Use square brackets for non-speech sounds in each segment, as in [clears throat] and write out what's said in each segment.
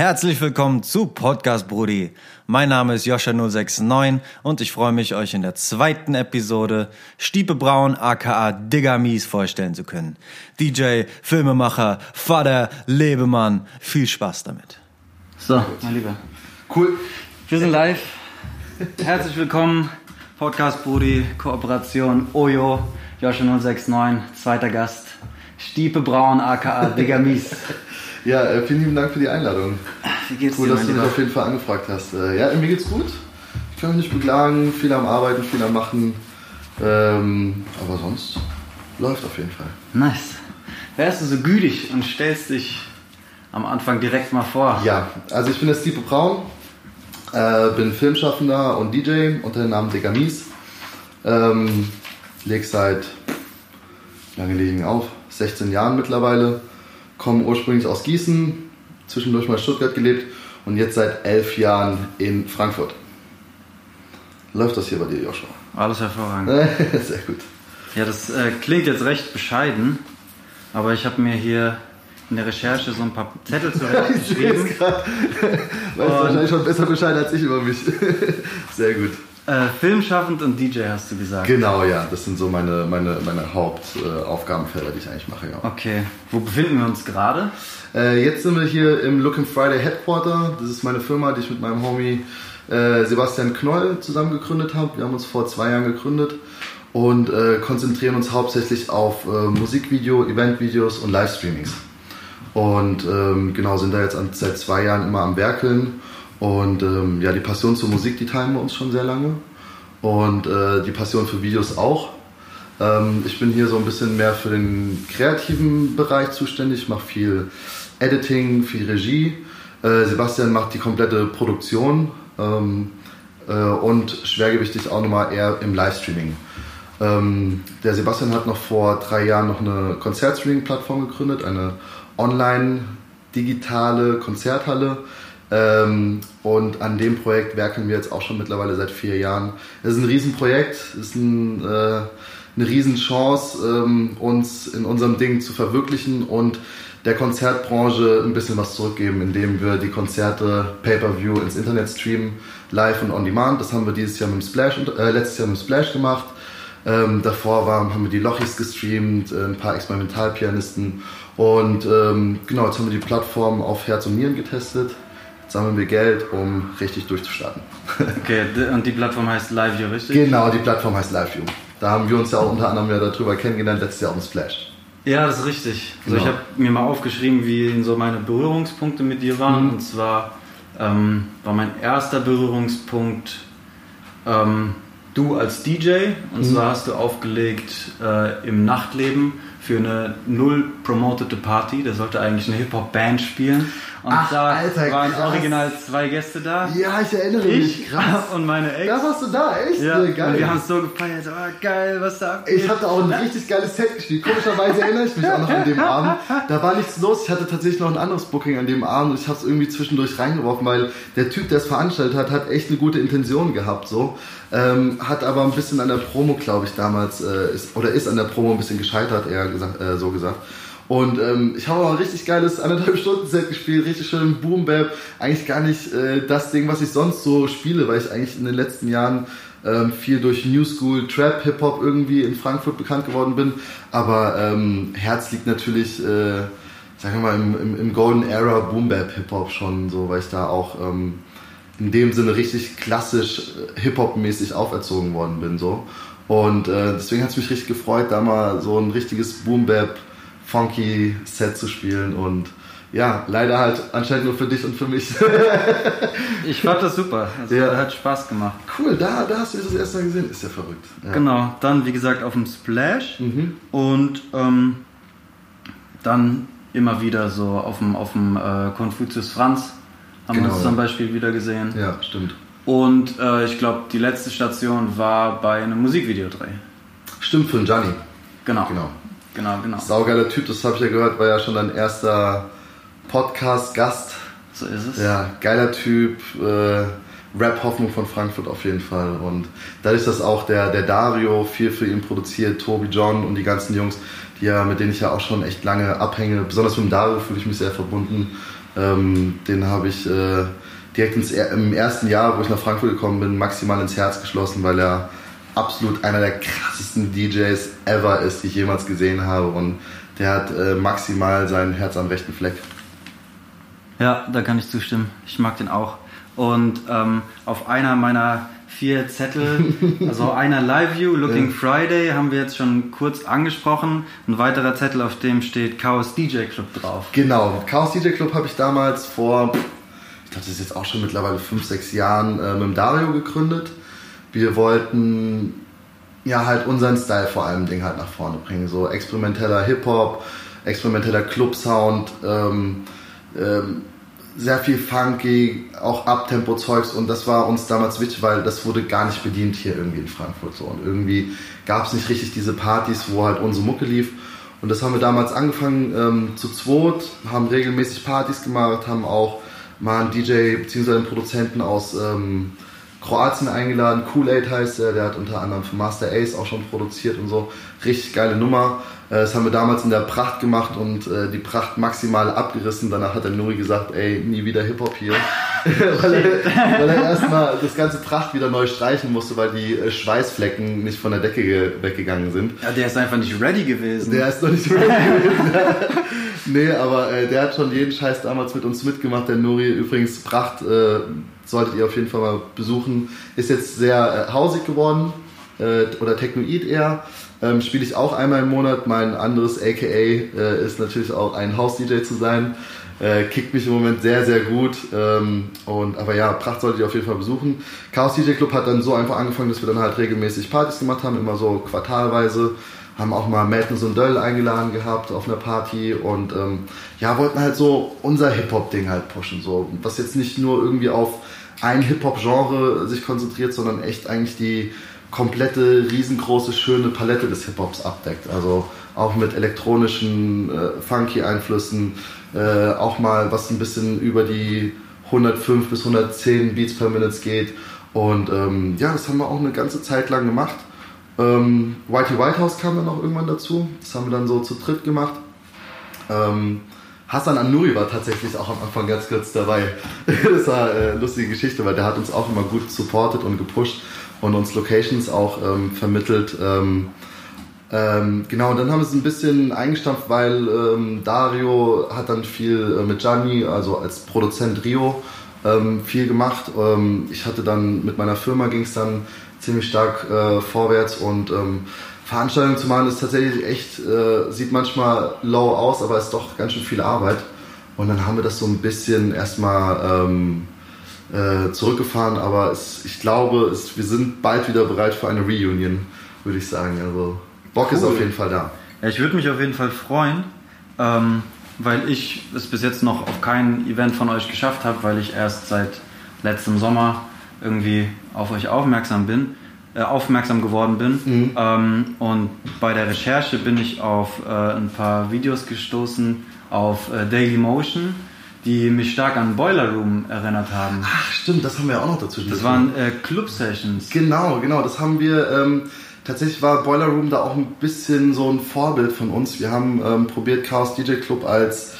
Herzlich willkommen zu Podcast Brudi. Mein Name ist Joscha069 und ich freue mich, euch in der zweiten Episode Stiepe Braun aka Digger Mies vorstellen zu können. DJ, Filmemacher, Vater, Lebemann. Viel Spaß damit. So, mein Lieber. Cool. Wir sind live. Herzlich willkommen. Podcast Brudi, Kooperation Oyo, Joscha069, zweiter Gast. Stiepe Braun aka Digger Mies. [laughs] Ja, äh, vielen lieben Dank für die Einladung. Wie geht's Cool, dir, dass du mich auf jeden Fall angefragt hast. Äh, Ja, mir geht's gut. Ich kann mich nicht beklagen, viel am Arbeiten, viel am Machen. Ähm, aber sonst läuft auf jeden Fall. Nice. Wärst du so gütig und stellst dich am Anfang direkt mal vor? Ja, also ich bin der Stiepe Braun, äh, bin Filmschaffender und DJ unter dem Namen Degamis. Ähm, leg seit, lange legen auf, 16 Jahren mittlerweile. Komme ursprünglich aus Gießen, zwischendurch mal in Stuttgart gelebt und jetzt seit 11 Jahren in Frankfurt. Läuft das hier bei dir, Joshua? Alles hervorragend. [laughs] Sehr gut. Ja, das äh, klingt jetzt recht bescheiden, aber ich habe mir hier in der Recherche so ein paar Zettel [laughs] Ich zurechtgeschrieben. es gerade. Weißt wahrscheinlich schon besser Bescheid als ich über mich. [laughs] Sehr gut. Äh, Filmschaffend und DJ hast du gesagt. Genau, ja, das sind so meine, meine, meine Hauptaufgabenfelder, die ich eigentlich mache, ja. Okay, wo befinden wir uns gerade? Äh, jetzt sind wir hier im Looking Friday Headquarter. Das ist meine Firma, die ich mit meinem Homie äh, Sebastian Knoll zusammen gegründet habe. Wir haben uns vor zwei Jahren gegründet und äh, konzentrieren uns hauptsächlich auf äh, Musikvideo, Eventvideos und Livestreamings. Und ähm, genau, sind da jetzt an, seit zwei Jahren immer am Werkeln. Und ähm, ja, die Passion zur Musik, die teilen wir uns schon sehr lange. Und äh, die Passion für Videos auch. Ähm, ich bin hier so ein bisschen mehr für den kreativen Bereich zuständig. Ich mache viel Editing, viel Regie. Äh, Sebastian macht die komplette Produktion. Ähm, äh, und schwergewichtig auch nochmal eher im Livestreaming. Ähm, der Sebastian hat noch vor drei Jahren noch eine Konzertstreaming-Plattform gegründet, eine online-digitale Konzerthalle. Ähm, und an dem Projekt werkeln wir jetzt auch schon mittlerweile seit vier Jahren. Es ist ein Riesenprojekt, es ist ein, äh, eine Riesenchance, ähm, uns in unserem Ding zu verwirklichen und der Konzertbranche ein bisschen was zurückgeben, indem wir die Konzerte Pay-per-View ins Internet streamen, live und on demand. Das haben wir dieses Jahr mit dem Splash, äh, letztes Jahr mit dem Splash gemacht. Ähm, davor war, haben wir die Lochis gestreamt, äh, ein paar Experimentalpianisten und ähm, genau, jetzt haben wir die Plattform auf Herz und Nieren getestet. Sammeln wir Geld, um richtig durchzustarten. [laughs] Okay, und die Plattform heißt LiveView, richtig? genau, die Plattform heißt LiveView. Da haben wir uns ja auch unter anderem ja darüber kennengelernt, letztes Jahr auf dem Splash. Ja, das ist richtig. Also Genau. ich habe mir mal aufgeschrieben, wie so meine Berührungspunkte mit dir waren. Mhm. Und zwar ähm, war mein erster Berührungspunkt ähm, du als DJ. Und Mhm. zwar hast du aufgelegt äh, im Nachtleben für eine null promotete Party. Da sollte eigentlich eine Hip-Hop-Band spielen. Und Ach, da Alter, waren krass. original zwei Gäste da. Ja, ich erinnere Ich und meine Ex. Da warst du da, echt? Ja, Ja, und wir haben es so gefeiert. Oh, geil, was da abgeht. Ich hatte auch ein richtig geiles Set gespielt. Komischerweise erinnere ich mich auch noch an dem Abend. Da war nichts los. Ich hatte tatsächlich noch ein anderes Booking an dem Abend und ich habe es irgendwie zwischendurch reingeworfen, weil der Typ, der es veranstaltet hat, hat echt eine gute Intention gehabt. So. Ähm, hat aber ein bisschen an der Promo, glaube ich, damals, äh, ist, oder ist an der Promo ein bisschen gescheitert, eher gesagt, äh, so gesagt. Und ähm, ich habe auch ein richtig geiles anderthalb Stunden Set gespielt, richtig schön Boom Bap. Eigentlich gar nicht äh, das Ding, was ich sonst so spiele, weil ich eigentlich in den letzten Jahren ähm, viel durch New School, Trap, Hip Hop irgendwie in Frankfurt bekannt geworden bin. Aber ähm, Herz liegt natürlich, äh, sagen wir mal, im, im, im Golden Era Boom Bap Hip Hop schon, so weil ich da auch ähm, in dem Sinne richtig klassisch äh, Hip Hop mäßig auferzogen worden bin so. Und äh, deswegen hat es mich richtig gefreut, da mal so ein richtiges Boom Bap funky Set zu spielen und ja, leider halt anscheinend nur für dich und für mich. [laughs] [laughs] Ich fand das super. Also, Ja. Hat Spaß gemacht. cool, da, da hast du das erste Mal gesehen. Ist ja verrückt. Ja. Genau, dann wie gesagt auf dem Splash Mhm. und ähm, dann immer wieder so auf dem, auf dem äh, Konfuzius Franz haben wir Genau, uns ja. zum Beispiel wieder gesehen. Ja, stimmt. Und äh, ich glaube, die letzte Station war bei einem Musikvideodreh. Stimmt für den Gianni. Genau. Genau. Genau, genau. Saugeiler Typ, das habe ich ja gehört, war ja schon dein erster Podcast-Gast. So ist es. Ja, geiler Typ, äh, Rap-Hoffnung von Frankfurt auf jeden Fall. Und dadurch, dass auch der, der Dario viel für ihn produziert, Tobi John und die ganzen Jungs, die ja, mit denen ich ja auch schon echt lange abhänge, besonders mit dem Dario fühle ich mich sehr verbunden. Ähm, den habe ich äh, direkt ins, im ersten Jahr, wo ich nach Frankfurt gekommen bin, maximal ins Herz geschlossen, weil er absolut einer der krassesten DJs ever ist, die ich jemals gesehen habe. Und der hat äh, maximal sein Herz am rechten Fleck. Ja, da kann ich zustimmen. Ich mag den auch. Und ähm, auf einer meiner vier Zettel, [laughs] also einer Live View, Looking ja. Friday, haben wir jetzt schon kurz angesprochen. Ein weiterer Zettel, auf dem steht Chaos DJ Club drauf. Genau, Chaos DJ Club habe ich damals vor, ich glaube, das ist jetzt auch schon mittlerweile fünf, sechs Jahren äh, mit Dario gegründet. Wir wollten ja halt unseren Style vor allem Ding halt nach vorne bringen. So experimenteller Hip-Hop, experimenteller Club-Sound, ähm, ähm, sehr viel funky, auch Abtempo-Zeugs und das war uns damals wichtig, weil das wurde gar nicht bedient hier irgendwie in Frankfurt so und irgendwie gab es nicht richtig diese Partys, wo halt unsere Mucke lief und das haben wir damals angefangen ähm, zu zweit, haben regelmäßig Partys gemacht, haben auch mal einen DJ bzw. einen Produzenten aus ähm, Kroatien eingeladen, Kool-Aid heißt er, der hat unter anderem für Master Ace auch schon produziert und so, richtig geile Nummer äh, das haben wir damals in der Pracht gemacht und äh, die Pracht maximal abgerissen. Danach hat der Nuri gesagt, ey, nie wieder Hip-Hop hier. [laughs] weil, er, weil er erstmal das ganze Pracht wieder neu streichen musste, weil die äh, Schweißflecken nicht von der Decke weggegangen sind. Ja, der ist einfach nicht ready gewesen. Der ist noch nicht ready [laughs] gewesen. nee, aber äh, der hat schon jeden Scheiß damals mit uns mitgemacht. Der Nuri, übrigens, Pracht äh, solltet ihr auf jeden Fall mal besuchen. Ist jetzt sehr äh, hausig geworden oder technoid eher ähm, spiele ich auch einmal im Monat. Mein anderes AKA äh, ist natürlich auch ein House-DJ zu sein. Äh, kickt mich im Moment sehr, sehr gut. Ähm, und, aber ja, Pracht solltet ihr auf jeden Fall besuchen. Chaos DJ Club hat dann so einfach angefangen, dass wir dann halt regelmäßig Partys gemacht haben, immer so quartalweise. Haben auch mal Madness und Döll eingeladen gehabt auf einer Party und ähm, ja, wollten halt so unser Hip-Hop-Ding halt pushen. So. Was jetzt nicht nur irgendwie auf ein Hip-Hop-Genre sich konzentriert, sondern echt eigentlich die komplette, riesengroße, schöne Palette des Hip-Hops abdeckt. Also auch mit elektronischen, äh, funky Einflüssen, äh, auch mal was ein bisschen über die 105 bis 110 Beats per Minute geht. Und ähm, ja, das haben wir auch eine ganze Zeit lang gemacht. Ähm, Whitey Whitehouse kam dann auch irgendwann dazu. Das haben wir dann so zu dritt gemacht. Ähm, Hassan Anuri war tatsächlich auch am Anfang ganz kurz dabei. [laughs] das war äh, eine lustige Geschichte, weil der hat uns auch immer gut supportet und gepusht und uns Locations auch ähm, vermittelt. Ähm, ähm, genau, und dann haben wir es ein bisschen eingestampft, weil ähm, Dario hat dann viel äh, mit Gianni, also als Produzent Rio, ähm, viel gemacht. Ähm, ich hatte dann mit meiner Firma ging es dann ziemlich stark äh, vorwärts und Veranstaltungen zu machen ist tatsächlich echt, äh, sieht manchmal low aus, aber ist doch ganz schön viel Arbeit. Und dann haben wir das so ein bisschen erstmal äh, zurückgefahren, aber es, ich glaube, es, wir sind bald wieder bereit für eine Reunion, würde ich sagen. Also Bock cool. ist auf jeden Fall da. Ja, ich würde mich auf jeden Fall freuen, ähm, weil ich es bis jetzt noch auf kein Event von euch geschafft habe, weil ich erst seit letztem Sommer irgendwie auf euch aufmerksam bin, äh, aufmerksam geworden bin. Mhm. Ähm, und bei der Recherche bin ich auf äh, ein paar Videos gestoßen auf äh, Daily Motion die mich stark an Boiler Room erinnert haben. Ach, stimmt, das haben wir ja auch noch dazu. Das waren äh, Club-Sessions. Genau, genau, das haben wir. Ähm, tatsächlich war Boiler Room da auch ein bisschen so ein Vorbild von uns. Wir haben ähm, probiert, Chaos DJ Club als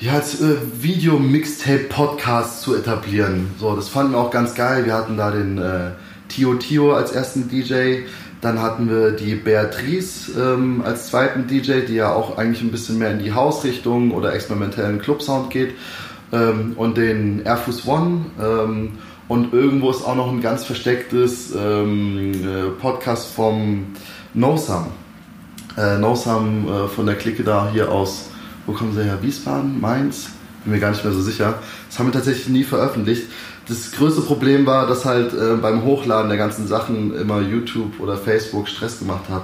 ja, als äh, Video-Mixtape-Podcast zu etablieren. So, das fanden wir auch ganz geil. Wir hatten da den äh, Tio Tio als ersten DJ, dann hatten wir die Beatrice ähm, als zweiten DJ, die ja auch eigentlich ein bisschen mehr in die Hausrichtung oder experimentellen Clubsound geht. Ähm, und den Airfus One. Ähm, und irgendwo ist auch noch ein ganz verstecktes ähm, äh, Podcast vom NoSum. Äh, NoSum äh, von der Clique da hier aus, wo kommen sie her? Wiesbaden? Mainz? Bin mir gar nicht mehr so sicher. Das haben wir tatsächlich nie veröffentlicht das größte Problem war, dass halt äh, beim Hochladen der ganzen Sachen immer YouTube oder Facebook Stress gemacht hat.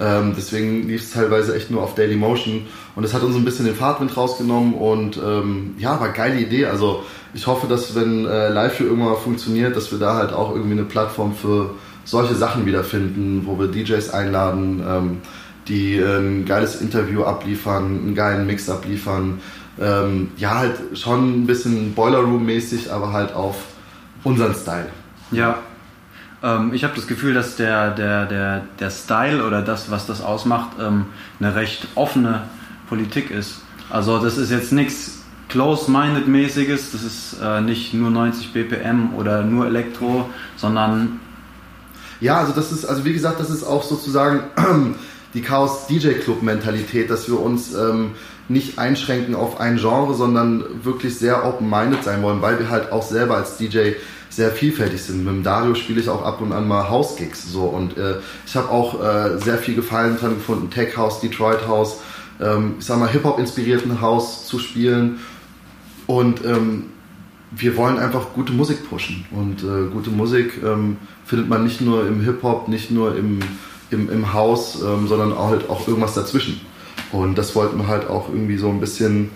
Ähm, deswegen lief es teilweise echt nur auf Daily Motion und es hat uns ein bisschen den Fahrtwind rausgenommen und ähm, ja, war geile Idee. Also ich hoffe, dass wenn äh, Live für irgendwann funktioniert, dass wir da halt auch irgendwie eine Plattform für solche Sachen wiederfinden, wo wir DJs einladen, ähm, die äh, ein geiles Interview abliefern, einen geilen Mix abliefern, ähm, ja, halt schon ein bisschen Boiler Room-mäßig, aber halt auf unseren Style. Ja. Ähm, ich habe das Gefühl, dass der, der, der, der Style oder das, was das ausmacht, ähm, eine recht offene Politik ist. Also das ist jetzt nichts Close-Minded-mäßiges. Das ist äh, nicht nur 90 BPM oder nur Elektro, sondern Ja, also das ist, also wie gesagt, das ist auch sozusagen [clears throat] die Chaos DJ Club Mentalität, dass wir uns ähm, nicht einschränken auf ein Genre, sondern wirklich sehr open-minded sein wollen, weil wir halt auch selber als DJ sehr vielfältig sind. Mit dem Dario spiele ich auch ab und an mal House-Gigs so und äh, ich habe auch äh, sehr viel Gefallen dran gefunden, Tech House, Detroit House, ähm, ich sag mal Hip-Hop inspirierten House zu spielen und ähm, wir wollen einfach gute Musik pushen. Und äh, gute Musik ähm, findet man nicht nur im Hip-Hop, nicht nur im, im, im Haus, ähm, sondern auch, halt auch irgendwas dazwischen. Und das wollten wir halt auch irgendwie so ein bisschen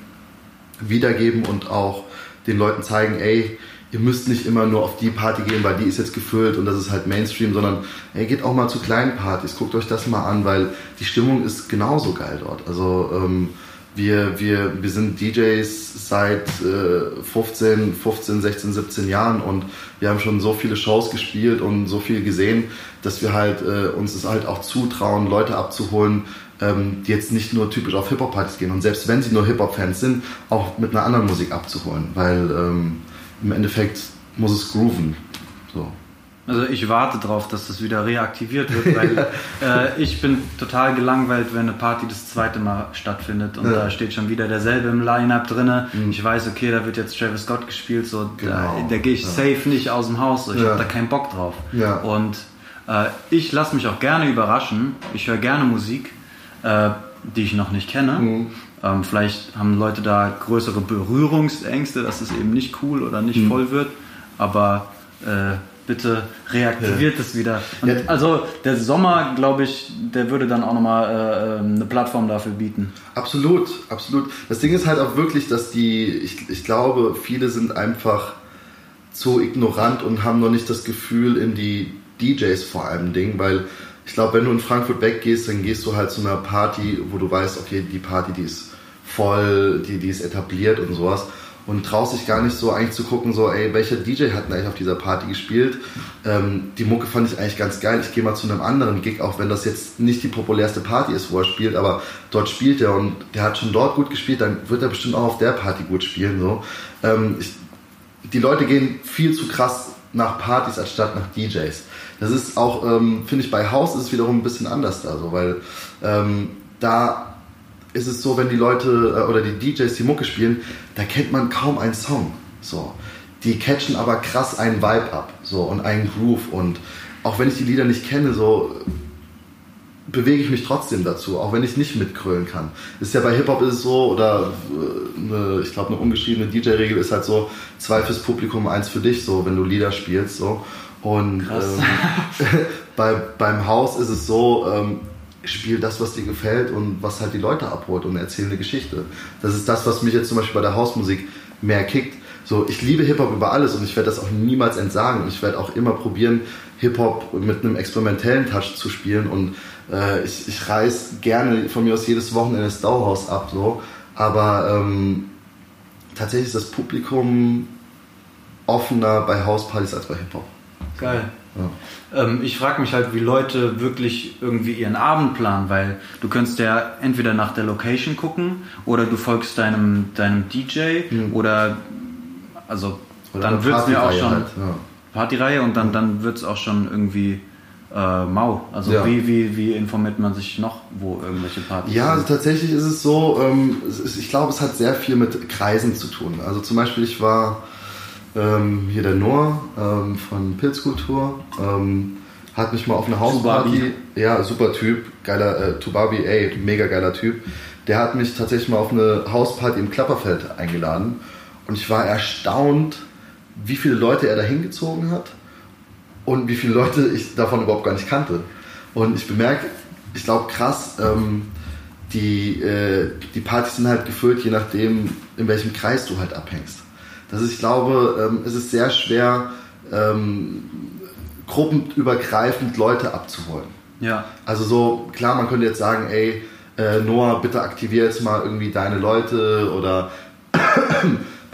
wiedergeben und auch den Leuten zeigen, ey, ihr müsst nicht immer nur auf die Party gehen, weil die ist jetzt gefüllt und das ist halt Mainstream, sondern ey, geht auch mal zu kleinen Partys, guckt euch das mal an, weil die Stimmung ist genauso geil dort. Also ähm, wir, wir, wir sind DJs seit äh, 15, 15, 16, 17 Jahren und wir haben schon so viele Shows gespielt und so viel gesehen, dass wir halt äh, uns es halt auch zutrauen, Leute abzuholen, ähm, die jetzt nicht nur typisch auf Hip-Hop-Partys gehen und selbst wenn sie nur Hip-Hop-Fans sind, auch mit einer anderen Musik abzuholen, weil ähm, im Endeffekt muss es grooven. So. Also ich warte drauf, dass das wieder reaktiviert wird, weil [laughs] äh, ich bin total gelangweilt, wenn eine Party das zweite Mal stattfindet und Ja. da steht schon wieder derselbe im Line-Up drinne. Ich weiß, okay, da wird jetzt Travis Scott gespielt, so Genau. da, da gehe ich Ja. safe nicht aus dem Haus, so. ich Ja. habe da keinen Bock drauf. Und äh, ich lasse mich auch gerne überraschen. Ich höre gerne Musik, äh, die ich noch nicht kenne. Mhm. Ähm, vielleicht haben Leute da größere Berührungsängste, dass es eben nicht cool oder nicht Mhm. voll wird. Aber äh, bitte reaktiviert es wieder. Ja. Also der Sommer, glaube ich, der würde dann auch nochmal äh, ähm, eine Plattform dafür bieten. Absolut, absolut. Das Ding ist halt auch wirklich, dass die, ich, ich glaube, viele sind einfach zu ignorant und haben noch nicht das Gefühl in die DJs vor allem Ding, weil ich glaube, wenn du in Frankfurt weggehst, dann gehst du halt zu einer Party, wo du weißt, okay, die Party, die ist voll, die, die ist etabliert und sowas und traust dich gar nicht so eigentlich zu gucken, so, ey, welcher DJ hat denn eigentlich auf dieser Party gespielt? Ähm, die Mucke fand ich eigentlich ganz geil. Ich gehe mal zu einem anderen Gig, auch wenn das jetzt nicht die populärste Party ist, wo er spielt, aber dort spielt er und der hat schon dort gut gespielt, dann wird er bestimmt auch auf der Party gut spielen. So. Ähm, ich, die Leute gehen viel zu krass nach Partys anstatt nach DJs. Das ist auch, ähm, finde ich, bei House ist es wiederum ein bisschen anders da, so, weil ähm, da ist es so, wenn die Leute äh, oder die DJs die Mucke spielen, da kennt man kaum einen Song. So. Die catchen aber krass einen Vibe ab so, und einen Groove. Und auch wenn ich die Lieder nicht kenne, so bewege ich mich trotzdem dazu, auch wenn ich nicht mitkrölen kann. Ist ja bei Hip-Hop ist es so, oder äh, eine, ich glaube eine ungeschriebene DJ-Regel ist halt so, zwei fürs Publikum, eins für dich, so, wenn du Lieder spielst. So. Und ähm, [laughs] bei, beim Haus ist es so, ähm, spiel das, was dir gefällt und was halt die Leute abholt und erzähl eine Geschichte. Das ist das, was mich jetzt zum Beispiel bei der Hausmusik mehr kickt. So, ich liebe Hip-Hop über alles und ich werde das auch niemals entsagen und ich werde auch immer probieren, Hip-Hop mit einem experimentellen Touch zu spielen und äh, ich, ich reiß gerne von mir aus jedes Wochenende das Dauhaus ab, so. aber ähm, tatsächlich ist das Publikum offener bei Hauspartys als bei Hip-Hop. Geil. Ja. Ähm, ich frage mich halt, wie Leute wirklich irgendwie ihren Abend planen, weil du könntest ja entweder nach der Location gucken oder du folgst deinem, deinem DJ Mhm. oder also Oder dann wird es mir auch schon halt, ja. Partyreihe und dann, dann wird es auch schon irgendwie äh, mau. Also Ja. wie, wie, wie informiert man sich noch, wo irgendwelche Partys Ja, also sind? tatsächlich ist es so, ähm, es ich glaube, es hat sehr viel mit Kreisen zu tun. Also zum Beispiel, ich war ähm, hier der Noah ähm, von Pilzkultur, ähm, hat mich mal auf eine Hausparty, Tubabi. ja, super Typ, geiler, äh, Tubabi, ey, mega geiler Typ, der hat mich tatsächlich mal auf eine Hausparty im Klapperfeld eingeladen und ich war erstaunt, wie viele Leute er da hingezogen hat und wie viele Leute ich davon überhaupt gar nicht kannte. Und ich bemerke, ich glaube krass, ähm, die, äh, die Partys sind halt gefüllt, je nachdem, in welchem Kreis du halt abhängst. Das ist, ich glaube, ähm, es ist sehr schwer, ähm, gruppenübergreifend Leute abzuholen. Ja. Also so, klar, man könnte jetzt sagen, ey, äh, Noah, bitte aktivier jetzt mal irgendwie deine Leute oder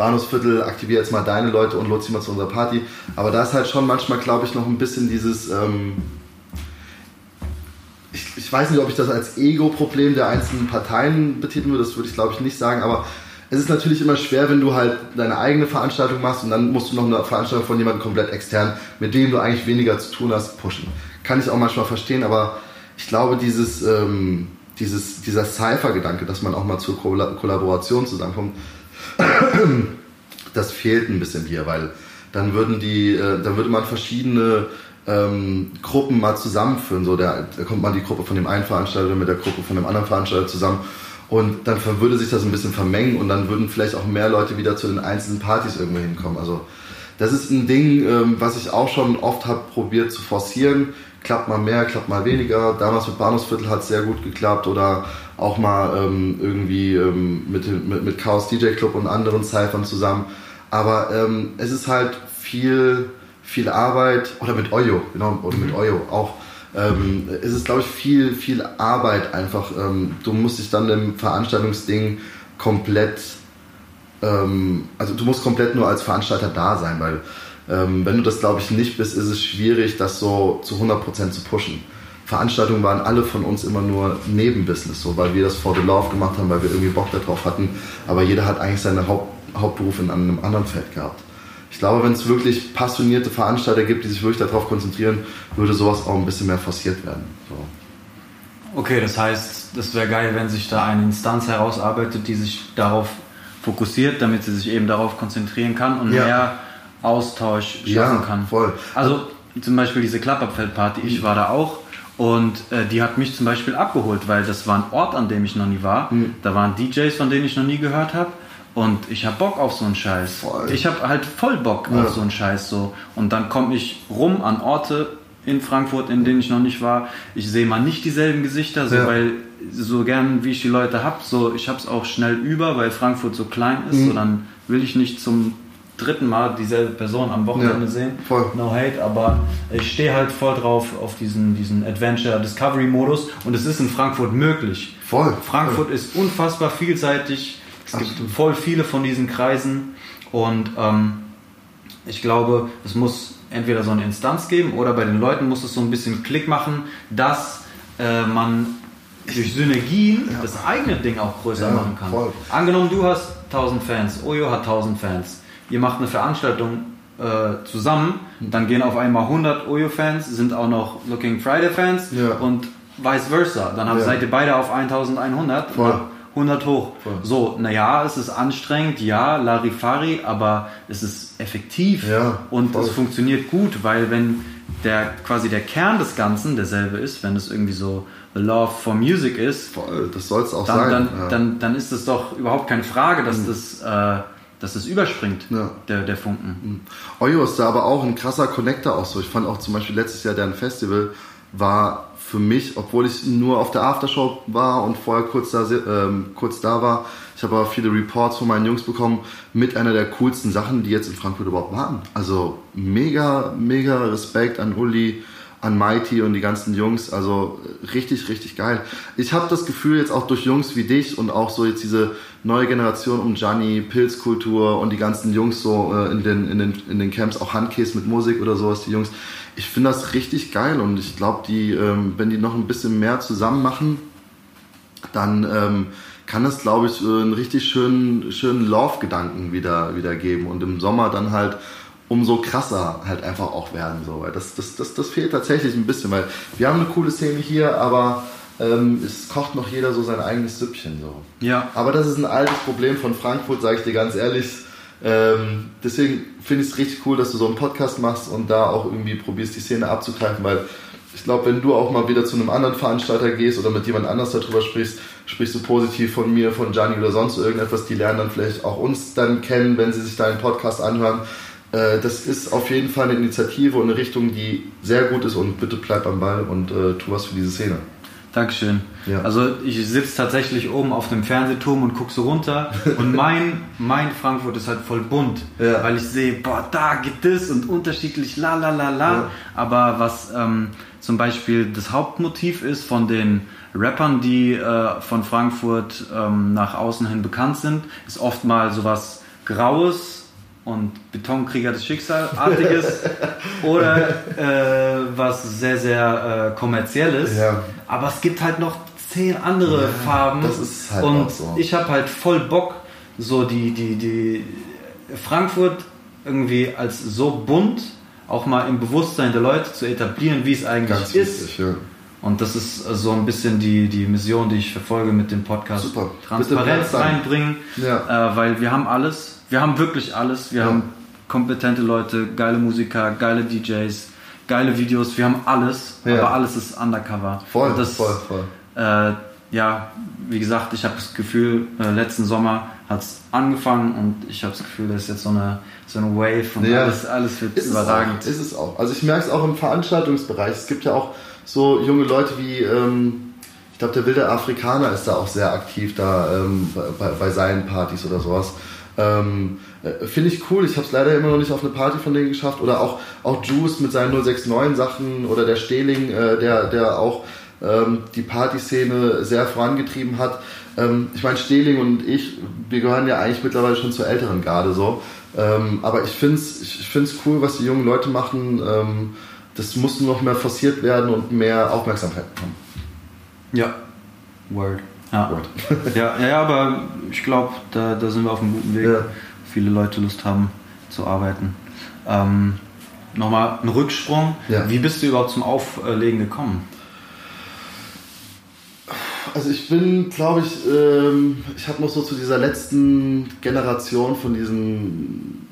Bahnhofsviertel, aktivier jetzt mal deine Leute und lotst sie mal zu unserer Party. Aber da ist halt schon manchmal, glaube ich, noch ein bisschen dieses, ähm, ich, ich weiß nicht, ob ich das als Ego-Problem der einzelnen Parteien betiteln würde, das würde ich glaube ich nicht sagen, aber es ist natürlich immer schwer, wenn du halt deine eigene Veranstaltung machst und dann musst du noch eine Veranstaltung von jemandem komplett extern, mit dem du eigentlich weniger zu tun hast, pushen. Kann ich auch manchmal verstehen, aber ich glaube, dieses, ähm, dieses, dieser Cypher-Gedanke, dass man auch mal zur Kollaboration zusammenkommt, [coughs] das fehlt ein bisschen hier, weil dann würden die, äh, dann würde man verschiedene ähm, Gruppen mal zusammenführen. So, der, da kommt mal die Gruppe von dem einen Veranstalter mit der Gruppe von dem anderen Veranstalter zusammen und dann würde sich das ein bisschen vermengen und dann würden vielleicht auch mehr Leute wieder zu den einzelnen Partys irgendwo hinkommen. Also das ist ein Ding, ähm, was ich auch schon oft habe probiert zu forcieren. Klappt mal mehr, klappt mal weniger. Damals mit Bahnhofsviertel hat es sehr gut geklappt oder auch mal ähm, irgendwie ähm, mit, mit, mit, Chaos DJ Club und anderen Cyphern zusammen. Aber ähm, es ist halt viel, viel Arbeit oder mit Oyo, genau, oder mit mhm. Oyo auch ähm, ist es, glaube ich, viel, viel Arbeit einfach. Ähm, du musst dich dann im Veranstaltungsding komplett, ähm, also du musst komplett nur als Veranstalter da sein, weil wenn du das, glaube ich, nicht bist, ist es schwierig, das so zu 100% zu pushen. Veranstaltungen waren alle von uns immer nur Nebenbusiness, so, weil wir das for the love gemacht haben, weil wir irgendwie Bock darauf hatten. Aber jeder hat eigentlich seinen Haupt, Hauptberuf in einem anderen Feld gehabt ich glaube, wenn es wirklich passionierte Veranstalter gibt, die sich wirklich darauf konzentrieren, würde sowas auch ein bisschen mehr forciert werden. So. Okay, das heißt, das wäre geil, wenn sich da eine Instanz herausarbeitet, die sich darauf fokussiert, damit sie sich eben darauf konzentrieren kann und ja. mehr Austausch schaffen ja, kann. Voll. Also zum Beispiel diese Klappabfeldparty, ich war da auch und äh, die hat mich zum Beispiel abgeholt, weil das war ein Ort, an dem ich noch nie war. Mhm. Da waren DJs, von denen ich noch nie gehört habe. Und ich hab Bock auf so einen Scheiß. Voll. Ich hab halt voll Bock ja. auf so einen Scheiß so. Und dann komme ich rum an Orte in Frankfurt, in denen ich noch nicht war. Ich sehe mal nicht dieselben Gesichter, so, ja. weil so gern wie ich die Leute hab, so ich hab's auch schnell über, weil Frankfurt so klein ist. Mhm. So dann will ich nicht zum dritten Mal dieselbe Person am Wochenende ja, sehen. Voll. No hate, aber ich stehe halt voll drauf auf diesen, diesen Adventure Discovery Modus und es ist in Frankfurt möglich. Voll. Frankfurt voll. ist unfassbar vielseitig es gibt Absolut. voll viele von diesen Kreisen und ähm, ich glaube, es muss entweder so eine Instanz geben oder bei den Leuten muss es so ein bisschen Klick machen, dass äh, man durch Synergien ja. das eigene Ding auch größer ja, machen kann. Voll. Angenommen, du hast 1000 Fans, Oyo hat 1000 Fans. Ihr macht eine Veranstaltung äh, zusammen, dann gehen auf einmal 100 Oyo-Fans, sind auch noch Looking Friday-Fans ja. und vice versa. Dann ja. seid ihr beide auf 1100. Voll. 100 hoch. Voll. So, naja, es ist anstrengend, ja, Larifari, aber es ist effektiv ja, und voll. es funktioniert gut, weil wenn der quasi der Kern des Ganzen derselbe ist, wenn es irgendwie so the love for music ist, voll, das soll es auch dann, sein. Dann, ja. dann, dann ist es doch überhaupt keine Frage, dass mhm. das äh, dass das überspringt, ja. der, der Funken. Mhm. Oyo ist da aber auch ein krasser Connector auch so. Ich fand auch zum Beispiel letztes Jahr deren Festival war für mich, obwohl ich nur auf der Aftershow war und vorher kurz da, ähm, kurz da war, ich habe aber viele Reports von meinen Jungs bekommen, mit einer der coolsten Sachen, die jetzt in Frankfurt überhaupt waren. Also mega, mega Respekt an Uli, an Mighty und die ganzen Jungs. Also richtig, richtig geil. Ich habe das Gefühl jetzt auch durch Jungs wie dich und auch so jetzt diese neue Generation um Gianni, Pilzkultur und die ganzen Jungs so äh, in, den, in, den, in den Camps, auch Handkäse mit Musik oder sowas, die Jungs ich finde das richtig geil und ich glaube, die, ähm, wenn die noch ein bisschen mehr zusammen machen, dann ähm, kann es, glaube ich, einen richtig schönen, schönen Love-Gedanken wieder, wieder geben und im Sommer dann halt umso krasser halt einfach auch werden. So. Das, das, das, das fehlt tatsächlich ein bisschen, weil wir haben eine coole Szene hier, aber ähm, es kocht noch jeder so sein eigenes Süppchen. So. Ja. Aber das ist ein altes Problem von Frankfurt, sage ich dir ganz ehrlich ähm, deswegen finde ich es richtig cool, dass du so einen Podcast machst und da auch irgendwie probierst, die Szene abzugreifen, weil ich glaube, wenn du auch mal wieder zu einem anderen Veranstalter gehst oder mit jemand anders darüber sprichst, sprichst du positiv von mir, von Gianni oder sonst irgendetwas, die lernen dann vielleicht auch uns dann kennen, wenn sie sich deinen Podcast anhören. Äh, das ist auf jeden Fall eine Initiative und eine Richtung, die sehr gut ist und bitte bleib am Ball und äh, tu was für diese Szene. Dankeschön. Ja. Also ich sitze tatsächlich oben auf dem Fernsehturm und gucke so runter [laughs] und mein, mein Frankfurt ist halt voll bunt, ja. weil ich sehe, boah, da gibt es und unterschiedlich la la la la. Ja. Aber was ähm, zum Beispiel das Hauptmotiv ist von den Rappern, die äh, von Frankfurt ähm, nach außen hin bekannt sind, ist oft mal sowas Graues, und Betonkrieger des Schicksalartiges [laughs] oder äh, was sehr, sehr äh, kommerzielles. Ja. Aber es gibt halt noch zehn andere ja, Farben. Halt und so. ich habe halt voll Bock, so die, die, die Frankfurt irgendwie als so bunt auch mal im Bewusstsein der Leute zu etablieren, wie es eigentlich Ganz ist. wichtig, ja. Und das ist so ein bisschen die, die Mission, die ich verfolge mit dem Podcast. Super. Transparenz reinbringen, Ja. äh, weil wir haben alles. Wir haben wirklich alles. Wir Ja. haben kompetente Leute, geile Musiker, geile DJs, geile Videos. Wir haben alles, Ja. aber alles ist undercover. Voll, das, voll, voll. Äh, ja, wie gesagt, ich habe das Gefühl, äh, letzten Sommer hat es angefangen und ich habe das Gefühl, das ist jetzt so eine, so eine Wave und alles, alles wird Ist überragend. Es auch, ist es auch. Also ich merke es auch im Veranstaltungsbereich. Es gibt ja auch so junge Leute wie, ähm, ich glaube, der wilde Afrikaner ist da auch sehr aktiv da ähm, bei, bei seinen Partys oder sowas. Ähm, äh, Finde ich cool. Ich habe es leider immer noch nicht auf eine Party von denen geschafft. Oder auch, auch Juice mit seinen 069 Sachen oder der Stehling, äh, der, der auch ähm, die Partyszene sehr vorangetrieben hat. Ähm, ich meine, Stehling und ich, wir gehören ja eigentlich mittlerweile schon zur älteren Garde so. Ähm, aber ich finde es ich find's cool, was die jungen Leute machen. Das muss nur noch mehr forciert werden und mehr Aufmerksamkeit bekommen. Ja. Word. Ja. Word. [laughs] ja, ja, aber ich glaube, da, da sind wir auf einem guten Weg. Ja. Viele Leute Lust haben zu arbeiten. Ähm, Nochmal ein Rücksprung. Ja. Wie bist du überhaupt zum Auflegen gekommen? Also ich bin, glaube ich, ähm, ich habe noch so zu dieser letzten Generation von diesen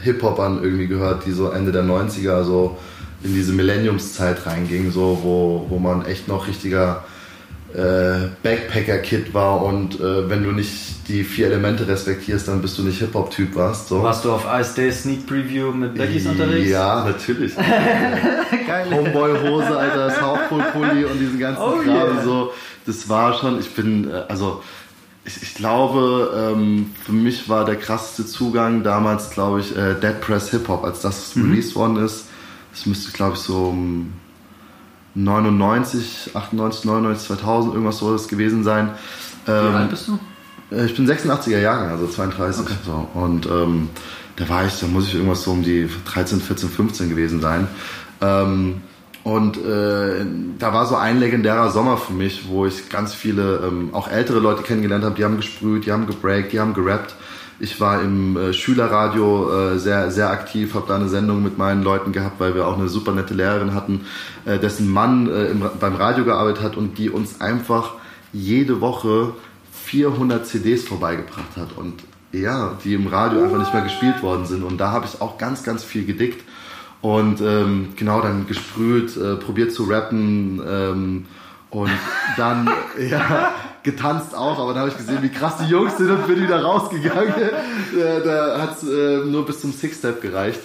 Boom-Bap-Hip-Hopern irgendwie gehört, die so Ende der 90er so in diese Millenniumszeit reinging, so wo, wo man echt noch richtiger äh, Backpacker-Kid war und äh, wenn du nicht die vier Elemente respektierst, dann bist du nicht Hip-Hop-Typ warst. So. Warst du auf Ice Day Sneak Preview mit Blackies unterwegs? Ja, natürlich. [laughs] Homeboy-Hose, Alter, Southpole-Pulli und diesen ganzen Oh Kram yeah. so. Das war schon, ich bin, äh, also ich, ich glaube, ähm, für mich war der krasseste Zugang damals, glaube ich, äh, Dead Press Hip Hop, als das Mhm. released worden ist. Das müsste, glaube ich, so um 99, 98, 99, 2000, irgendwas so das gewesen sein. Wie Ähm, alt bist du? äh, Ich bin 86er Jahrgang, also 32. So. Und ähm, da war ich, da muss ich irgendwas so um die 13, 14, 15 gewesen sein. Ähm, und äh, da war so ein legendärer Sommer für mich, wo ich ganz viele, ähm, auch ältere Leute kennengelernt habe, die haben gesprüht, die haben gebreakt, die haben gerappt. Ich war im äh, Schülerradio äh, sehr, sehr aktiv, habe da eine Sendung mit meinen Leuten gehabt, weil wir auch eine super nette Lehrerin hatten, äh, dessen Mann äh, im, beim Radio gearbeitet hat und die uns einfach jede Woche 400 CDs vorbeigebracht hat und ja, die im Radio einfach nicht mehr gespielt worden sind. Und da habe ich auch ganz, ganz viel gedickt und ähm, genau dann gesprüht, äh, probiert zu rappen ähm, und dann [laughs] ja getanzt auch, aber dann habe ich gesehen, wie krass die Jungs sind und bin wieder rausgegangen. äh, da hat es äh, nur bis zum Six-Step gereicht.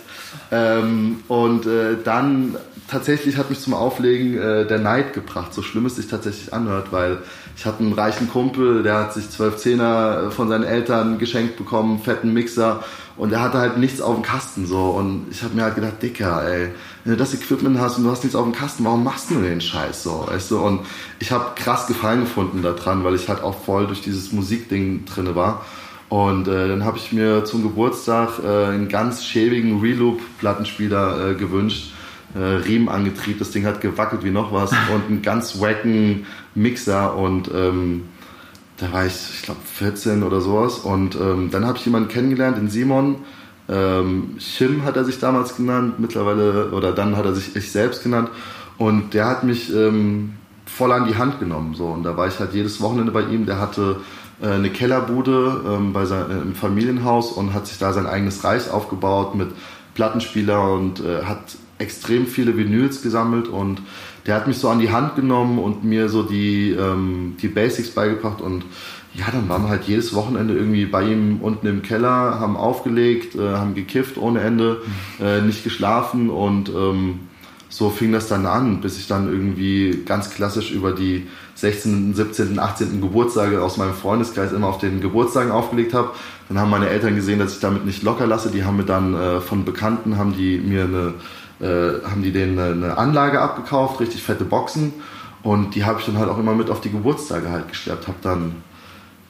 Ähm, und äh, dann tatsächlich hat mich zum Auflegen äh, der Neid gebracht, so schlimm es sich tatsächlich anhört, weil ich hatte einen reichen Kumpel, der hat sich zwölf Zehner von seinen Eltern geschenkt bekommen, fetten Mixer und er hatte halt nichts auf dem Kasten so und ich habe mir halt gedacht, Dicker, ey, wenn du das Equipment hast und du hast nichts auf dem Kasten, warum machst du den Scheiß so, weißt du? Und ich habe krass Gefallen gefunden daran, weil ich halt auch voll durch dieses Musikding drinne war. Und äh, dann habe ich mir zum Geburtstag äh, einen ganz schäbigen Reloop-Plattenspieler äh, gewünscht. Äh, Riemen angetrieben, das Ding hat gewackelt wie noch was [laughs] und einen ganz wacken Mixer und ähm, da war ich, ich glaube 14 oder sowas und ähm, dann habe ich jemanden kennengelernt, den Simon. Ähm, Shim hat er sich damals genannt, mittlerweile oder dann hat er sich ich selbst genannt und der hat mich ähm, voll an die Hand genommen so und da war ich halt jedes Wochenende bei ihm. Der hatte äh, eine Kellerbude ähm, bei sein, äh, im Familienhaus und hat sich da sein eigenes Reich aufgebaut mit Plattenspieler und äh, hat extrem viele Vinyls gesammelt und der hat mich so an die Hand genommen und mir so die, ähm, die Basics beigebracht und ja, dann waren wir halt jedes Wochenende irgendwie bei ihm unten im Keller, haben aufgelegt, äh, haben gekifft ohne Ende, äh, nicht geschlafen und ähm, so fing das dann an, bis ich dann irgendwie ganz klassisch über die 16., 17., 18. Geburtstage aus meinem Freundeskreis immer auf den Geburtstagen aufgelegt habe. Dann haben meine Eltern gesehen, dass ich damit nicht locker lasse. Die haben mir dann äh, von Bekannten haben die mir eine äh, haben die denen eine, eine Anlage abgekauft, richtig fette Boxen und die habe ich dann halt auch immer mit auf die Geburtstage halt geschleppt, habe dann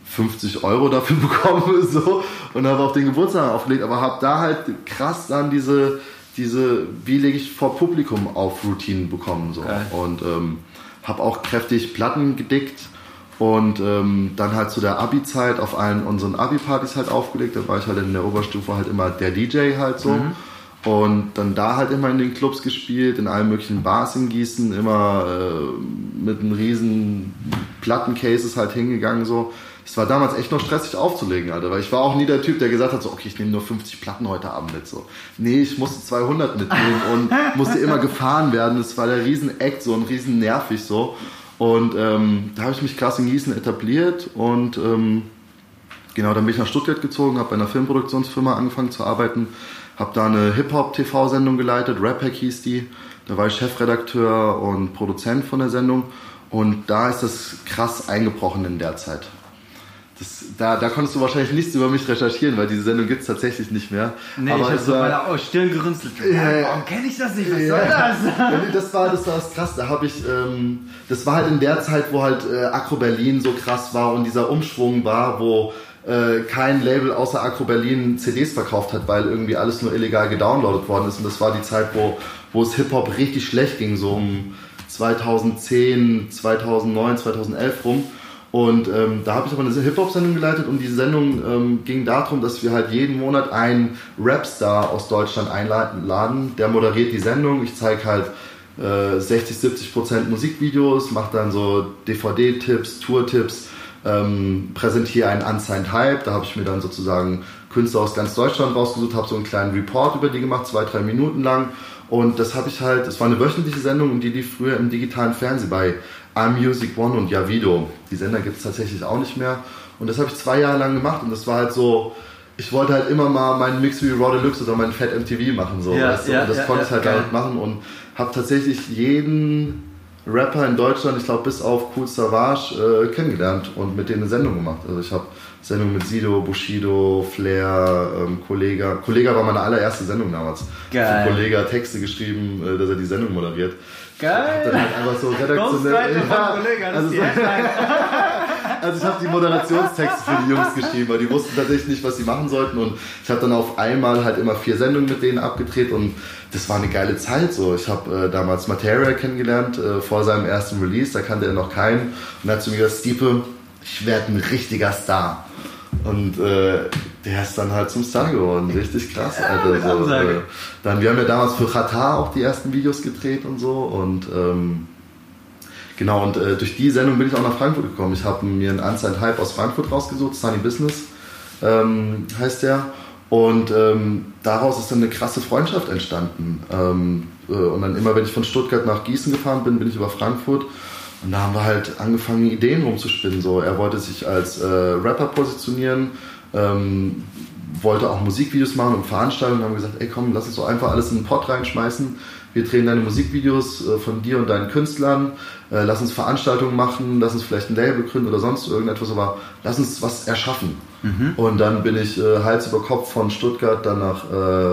50 Euro dafür [laughs] bekommen so und habe auf den Geburtstag aufgelegt, aber habe da halt krass dann diese diese wie lege ich vor Publikum auf Routinen bekommen so Geil. und ähm, habe auch kräftig Platten gedickt Und ähm, dann halt zu der Abi-Zeit auf allen unseren Abi-Partys halt aufgelegt. Da war ich halt in der Oberstufe halt immer der DJ halt so. Mhm. Und dann da halt immer in den Clubs gespielt, in allen möglichen Bars in Gießen, immer äh, mit einem riesen Plattencases halt hingegangen so. Es war damals echt noch stressig aufzulegen, Alter, weil ich war auch nie der Typ, der gesagt hat, so, okay, ich nehme nur 50 Platten heute Abend mit, so. Nee, ich musste 200 mitnehmen [laughs] und musste immer gefahren werden. Das war der riesen Act, so, ein riesen nervig, so. Und ähm, da habe ich mich krass in Gießen etabliert und ähm, genau, dann bin ich nach Stuttgart gezogen, habe bei einer Filmproduktionsfirma angefangen zu arbeiten, habe da eine Hip-Hop-TV-Sendung geleitet, Rap Hack hieß die. Da war ich Chefredakteur und Produzent von der Sendung. Und da ist das krass eingebrochen in der Zeit. Das, da, da konntest du wahrscheinlich nichts über mich recherchieren, weil diese Sendung gibt es tatsächlich nicht mehr. Nee, Aber ich habe so bei der Stirn gerünzelt. Äh, Warum kenne ich das nicht? Was soll das? das war das war das krass. Da habe ich, ähm, das war halt in der Zeit, wo halt äh, Acro Berlin so krass war und dieser Umschwung war, wo äh, kein Label außer Acro Berlin CDs verkauft hat, weil irgendwie alles nur illegal gedownloadet worden ist. Und das war die Zeit, wo, wo es Hip-Hop richtig schlecht ging, so um 2010, 2009, 2011 rum. Und ähm, da habe ich aber eine Hip-Hop-Sendung geleitet und die Sendung ähm, ging darum, dass wir halt jeden Monat einen Rapstar aus Deutschland einladen. Der moderiert die Sendung. Ich zeige halt äh, 60, 70 Prozent Musikvideos, mache dann so DVD-Tipps, Tour-Tipps ähm, präsentiere einen Unsigned Hype. Da habe ich mir dann sozusagen Künstler aus ganz Deutschland rausgesucht, habe so einen kleinen Report über die gemacht, zwei, drei Minuten lang. Und das habe ich halt, es war eine wöchentliche Sendung und die lief früher im digitalen Fernsehen bei iMusic One und Javido. Die Sender gibt es tatsächlich auch nicht mehr. Und das habe ich zwei Jahre lang gemacht und das war halt so, ich wollte halt immer mal meinen Mix wie Raw Deluxe oder meinen Fat MTV machen. So, ja, weißt du? ja, und das ja, konnte ich halt damit machen und habe tatsächlich jeden Rapper in Deutschland, ich glaube bis auf Cool Savage, äh, kennengelernt und mit denen eine Sendung gemacht. Also ich habe Sendung mit Sido, Bushido, Flair, ähm, Kollega. Kollega war meine allererste Sendung damals. Geil. Für Kollega Texte geschrieben, äh, dass er die Sendung moderiert. Geil. Dann halt einfach so redaktionell. Ja, also, so, [laughs] also ich habe die Moderationstexte für die Jungs geschrieben, weil die wussten tatsächlich nicht, was sie machen sollten. Und ich habe dann auf einmal halt immer vier Sendungen mit denen abgedreht und das war eine geile Zeit. So, ich habe äh, damals Materia kennengelernt äh, vor seinem ersten Release. Da kannte er noch keinen und hat zu mir gesagt, Stiepe, ich werde ein richtiger Star. Und äh, der ist dann halt zum Star geworden. Richtig krass, Alter. So, äh, dann, wir haben ja damals für Qatar auch die ersten Videos gedreht und so. Und ähm, genau, und äh, durch die Sendung bin ich auch nach Frankfurt gekommen. Ich habe mir einen Unsigned Hype aus Frankfurt rausgesucht, Sunny Business ähm, heißt der. Und ähm, daraus ist dann eine krasse Freundschaft entstanden. Ähm, äh, und dann immer, wenn ich von Stuttgart nach Gießen gefahren bin, bin ich über Frankfurt. Und da haben wir halt angefangen, Ideen rumzuspinnen. So, er wollte sich als äh, Rapper positionieren, ähm, wollte auch Musikvideos machen und Veranstaltungen. Und haben gesagt, ey komm, lass uns doch einfach alles in den Pott reinschmeißen. Wir drehen deine Musikvideos äh, von dir und deinen Künstlern. Äh, lass uns Veranstaltungen machen, lass uns vielleicht ein Label gründen oder sonst irgendetwas, aber lass uns was erschaffen. Mhm. Und dann bin ich äh, Hals über Kopf von Stuttgart dann nach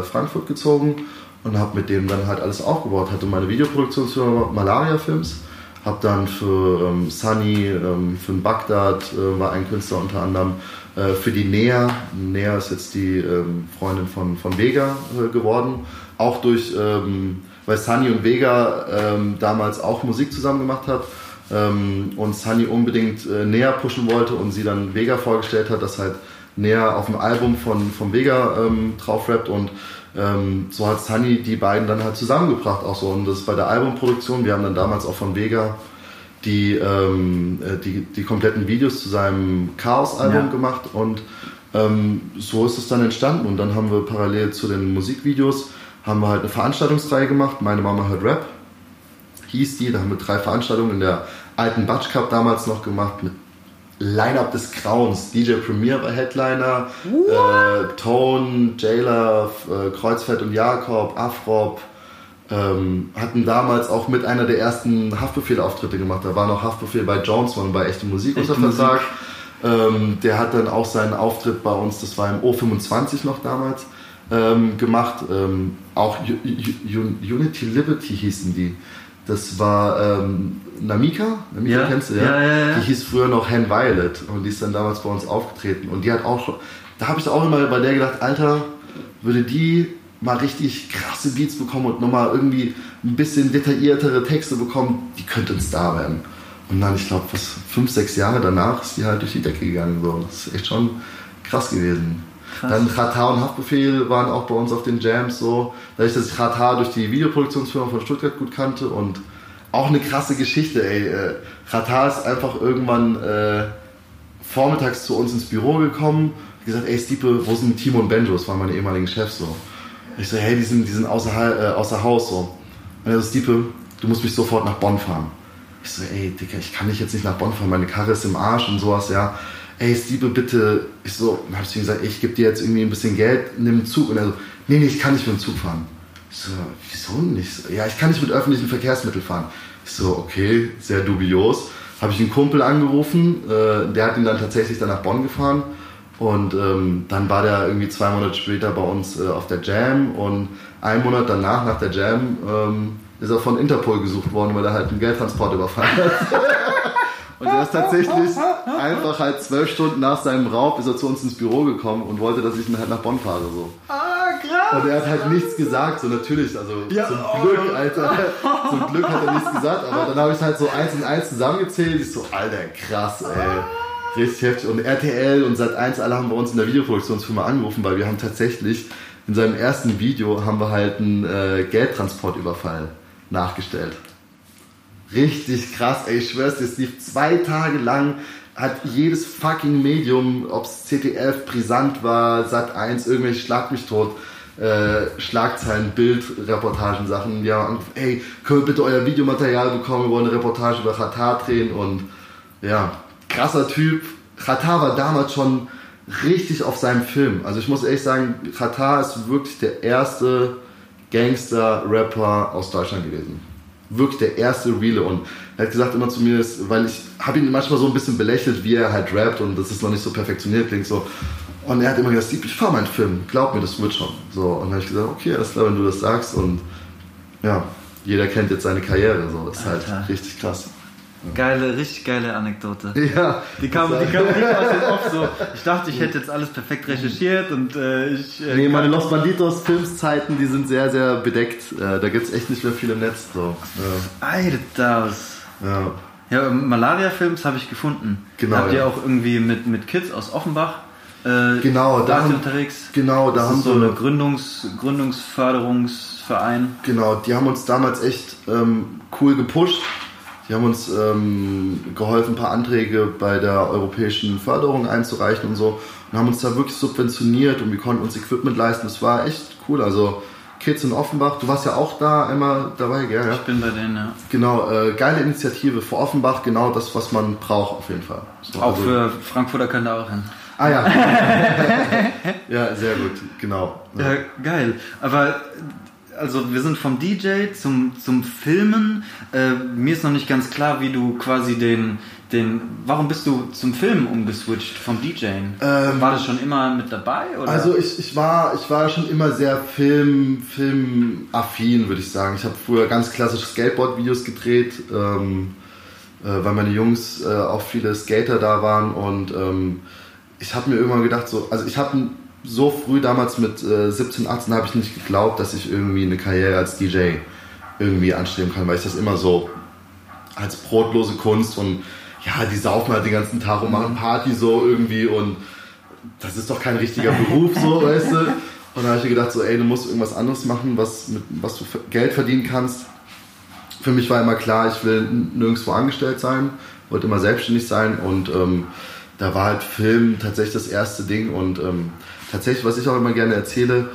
Frankfurt gezogen und habe mit dem dann halt alles aufgebaut. Hatte meine Videoproduktionsfirma Malaria Films, habe dann für ähm, Sunny, ähm, für Bagdad äh, war ein Künstler unter anderem, äh, für die Nea, Nea ist jetzt die ähm, Freundin von, von Vega äh, geworden, auch durch, ähm, weil Sunny und Vega ähm, damals auch Musik zusammen gemacht hat ähm, und Sunny unbedingt äh, näher pushen wollte und sie dann Vega vorgestellt hat, dass halt näher auf dem Album von, von Vega ähm, drauf rappt und ähm, so hat Sunny die beiden dann halt zusammengebracht auch so und das bei der Albumproduktion, wir haben dann damals auch von Vega die, ähm, äh, die, die kompletten Videos zu seinem Chaos-Album ja. gemacht und ähm, so ist es dann entstanden und dann haben wir parallel zu den Musikvideos haben wir halt eine Veranstaltungsreihe gemacht, Meine Mama hört Rap hieß die, da haben wir drei Veranstaltungen in der alten Batsch Cup damals noch gemacht mit Line-Up des Grauens. DJ Premier war Headliner, äh, Tone, Jailer, äh, Kreuzfeld und Jakob, Afrop. Ähm, hatten damals auch mit einer der ersten Haftbefehl-Auftritte gemacht. Da war noch Haftbefehl bei Jones, war bei Echte Musik unter Vertrag. Ähm, der hat dann auch seinen Auftritt bei uns, das war im O25 noch damals, ähm, gemacht. Ähm, auch Unity Liberty hießen die. Das war ähm, Namika, Namika ja. kennst du, ja? Ja, ja? Die hieß früher noch Hen Violet und die ist dann damals bei uns aufgetreten. Und die hat auch, da habe ich auch immer bei der gedacht, Alter, würde die mal richtig krasse Beats bekommen und nochmal irgendwie ein bisschen detailliertere Texte bekommen, die könnte ein Star werden. Und dann, ich glaube, was fünf, sechs Jahre danach ist die halt durch die Decke gegangen. So. Das ist echt schon krass gewesen. Krass. Dann Ratar und Haftbefehl waren auch bei uns auf den Jams so. Dadurch, dass ich Ratar durch die Videoproduktionsfirma von Stuttgart gut kannte und auch eine krasse Geschichte, ey. Äh, Ratar ist einfach irgendwann äh, vormittags zu uns ins Büro gekommen gesagt, ey Stiepe, wo sind Timo und Benjo? Das waren meine ehemaligen Chefs so. Ich so, hey, die sind, die sind außer, äh, außer Haus so. Und er so, Stiepe, du musst mich sofort nach Bonn fahren. Ich so, ey, Digga, ich kann dich jetzt nicht nach Bonn fahren, meine Karre ist im Arsch und sowas, ja. Ey, Stiepe, bitte. Ich so, hab ich ihm gesagt, ich gebe dir jetzt irgendwie ein bisschen Geld, nimm einen Zug. Und er so, nee, nee, ich kann nicht mit dem Zug fahren. Ich so, wieso nicht? Ja, ich kann nicht mit öffentlichen Verkehrsmitteln fahren. Ich so, okay, sehr dubios. Habe ich einen Kumpel angerufen, äh, der hat ihn dann tatsächlich dann nach Bonn gefahren. Und ähm, dann war der irgendwie zwei Monate später bei uns äh, auf der Jam und einen Monat danach, nach der Jam, ähm, ist er von Interpol gesucht worden, weil er halt einen Geldtransport überfallen hat. [laughs] und er ist tatsächlich einfach halt zwölf Stunden nach seinem Raub ist er zu uns ins Büro gekommen und wollte, dass ich ihn halt nach Bonn fahre. So. Ah, krass! Und er hat halt nichts gesagt, so natürlich, also ja, zum Glück, oh, Alter, zum Glück hat er nichts gesagt, aber dann habe ich halt so eins in eins zusammengezählt, ich so, Alter, krass, ey. Richtig heftig. Und RTL und Sat1, alle haben bei uns in der Videoproduktionsfirma angerufen, weil wir haben tatsächlich in seinem ersten Video haben wir halt einen äh, Geldtransportüberfall nachgestellt. Richtig krass, ey, ich schwör's dir, es lief zwei Tage lang, hat jedes fucking Medium, ob's ZDF, Brisant war, Sat1, irgendwelche Schlag mich tot, äh, Schlagzeilen, Bildreportagen, Sachen, ja, ey, können wir bitte euer Videomaterial bekommen, wir wollen eine Reportage über Katar drehen und ja, krasser Typ. Katar war damals schon richtig auf seinem Film. Also ich muss ehrlich sagen, Katar ist wirklich der erste Gangster-Rapper aus Deutschland gewesen. Wirklich der erste Reale. Und er hat gesagt immer zu mir, weil ich habe ihn manchmal so ein bisschen belächelt, wie er halt rappt und das ist noch nicht so perfektioniert klingt so. Und er hat immer gesagt, ich fahre meinen Film, glaub mir, das wird schon. So, und dann habe ich gesagt, okay, alles klar, wenn du das sagst. Und ja, jeder kennt jetzt seine Karriere. So, das ist halt Alter. halt richtig krass. Geile, richtig geile Anekdote. Ja. Die kam, die kam nicht aus dem Off so. Ich dachte, ich hätte jetzt alles perfekt recherchiert und äh, ich. Äh, nee, meine Los Banditos Filmszeiten, die sind sehr, sehr bedeckt. Äh, da gibt es echt nicht mehr viel im Netz. So. Ja. Alter. Ja. Ja, Malaria-Films habe ich gefunden. Genau. Habt ihr ja. auch irgendwie mit, mit Kids aus Offenbach äh, genau, da haben, unterwegs? Genau, da das haben ist so eine Gründungs, Gründungsförderungsverein. Genau, die haben uns damals echt ähm, cool gepusht die haben uns ähm, geholfen, ein paar Anträge bei der europäischen Förderung einzureichen und so und haben uns da wirklich subventioniert und wir konnten uns Equipment leisten. Das war echt cool. Also Kids in Offenbach, du warst ja auch da einmal dabei, gell? Ja? Ich bin bei denen, ja. Genau, äh, geile Initiative für Offenbach, genau das, was man braucht auf jeden Fall. Auch also, für Frankfurter können da auch hin. Ah ja. [laughs] ja, sehr gut, genau. Ja, geil. Aber also wir sind vom DJ zum, zum Filmen. Äh, mir ist noch nicht ganz klar, wie du quasi den, den. Warum bist du zum Filmen umgeswitcht vom DJing? Ähm, war das schon immer mit dabei? Oder? Also ich, ich, war, ich war schon immer sehr Film, filmaffin, würde ich sagen. Ich habe früher ganz klassische Skateboard-Videos gedreht, ähm, äh, weil meine Jungs äh, auch viele Skater da waren und ähm, ich habe mir irgendwann gedacht, so, also ich habe so früh damals mit äh, 17, 18 habe ich nicht geglaubt, dass ich irgendwie eine Karriere als DJ irgendwie anstreben kann, weil ich das immer so als brotlose Kunst und ja, die saufen halt den ganzen Tag und machen Party so irgendwie und das ist doch kein richtiger Beruf so, [laughs] weißt du. Und dann habe ich mir gedacht so, ey, du musst irgendwas anderes machen, was, mit, was du Geld verdienen kannst. Für mich war immer klar, ich will nirgendwo angestellt sein, wollte immer selbstständig sein und ähm, da war halt Film tatsächlich das erste Ding und ähm, tatsächlich, was ich auch immer gerne erzähle,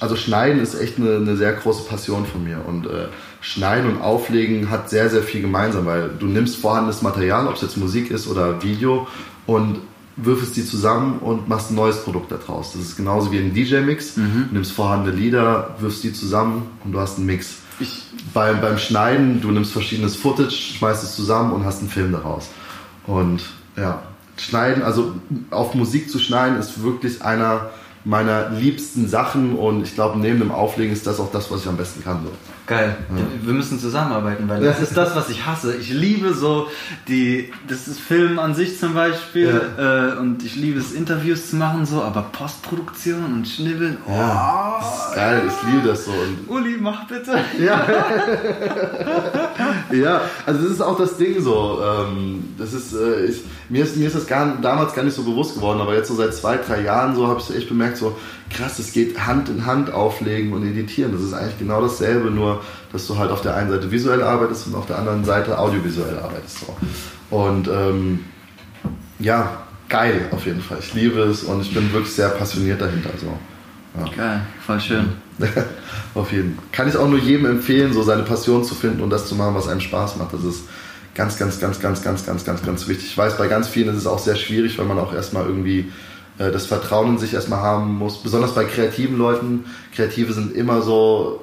also Schneiden ist echt eine, eine sehr große Passion von mir. Und äh, Schneiden und Auflegen hat sehr, sehr viel gemeinsam, weil du nimmst vorhandenes Material, ob es jetzt Musik ist oder Video, und würfelst die zusammen und machst ein neues Produkt daraus. Das ist genauso wie ein DJ-Mix. Mhm. Du nimmst vorhandene Lieder, wirfst die zusammen und du hast einen Mix. Ich beim, beim Schneiden, du nimmst verschiedenes Footage, schmeißt es zusammen und hast einen Film daraus. Und ja, Schneiden, also auf Musik zu schneiden, ist wirklich einer meiner liebsten Sachen und ich glaube, neben dem Auflegen ist das auch das, was ich am besten kann. So. Geil. Wir müssen zusammenarbeiten, weil das ist das, was ich hasse. Ich liebe so die, das ist Film an sich zum Beispiel äh, und ich liebe es, Interviews zu machen so, aber Postproduktion und Schnibbeln, oh. Ja, das ist geil, ich liebe das so. Und Uli, mach bitte. [laughs] Ja. [laughs] ja, also das ist auch das Ding so. Ähm, das ist, äh, ich, mir ist, mir ist das gar, damals gar nicht so bewusst geworden, aber jetzt so seit zwei, drei Jahren so habe ich echt bemerkt, so krass, es geht Hand in Hand auflegen und editieren. Das ist eigentlich genau dasselbe, nur dass du halt auf der einen Seite visuell arbeitest und auf der anderen Seite audiovisuell arbeitest. So. Und ähm, ja, geil auf jeden Fall. Ich liebe es und ich bin wirklich sehr passioniert dahinter. So. Ja. Geil, voll schön. [laughs] Auf jeden Fall. Kann ich auch nur jedem empfehlen, so seine Passion zu finden und das zu machen, was einem Spaß macht. Das ist ganz, ganz, ganz, ganz, ganz, ganz, ganz, ganz wichtig. Ich weiß, bei ganz vielen ist es auch sehr schwierig, weil man auch erstmal irgendwie äh, das Vertrauen in sich erstmal haben muss. Besonders bei kreativen Leuten. Kreative sind immer so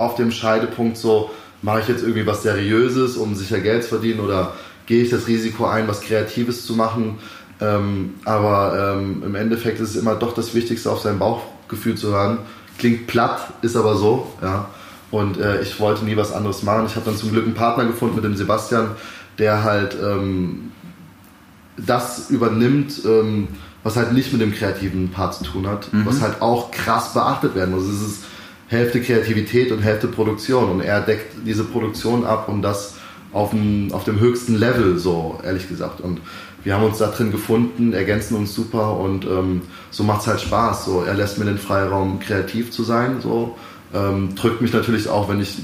auf dem Scheidepunkt so, mache ich jetzt irgendwie was Seriöses, um sicher Geld zu verdienen oder gehe ich das Risiko ein, was Kreatives zu machen. Ähm, aber ähm, im Endeffekt ist es immer doch das Wichtigste, auf sein Bauchgefühl zu hören. Klingt platt, ist aber so. Ja. Und äh, ich wollte nie was anderes machen. Ich habe dann zum Glück einen Partner gefunden mit dem Sebastian, der halt ähm, das übernimmt, ähm, was halt nicht mit dem kreativen Part zu tun hat, Mhm. was halt auch krass beachtet werden muss. Es ist Hälfte Kreativität und Hälfte Produktion und er deckt diese Produktion ab und das auf dem, auf dem höchsten Level, so ehrlich gesagt. Und wir haben uns da drin gefunden, ergänzen uns super und ähm, so macht es halt Spaß. So, er lässt mir den Freiraum, kreativ zu sein, so ähm, drückt mich natürlich auch, wenn ich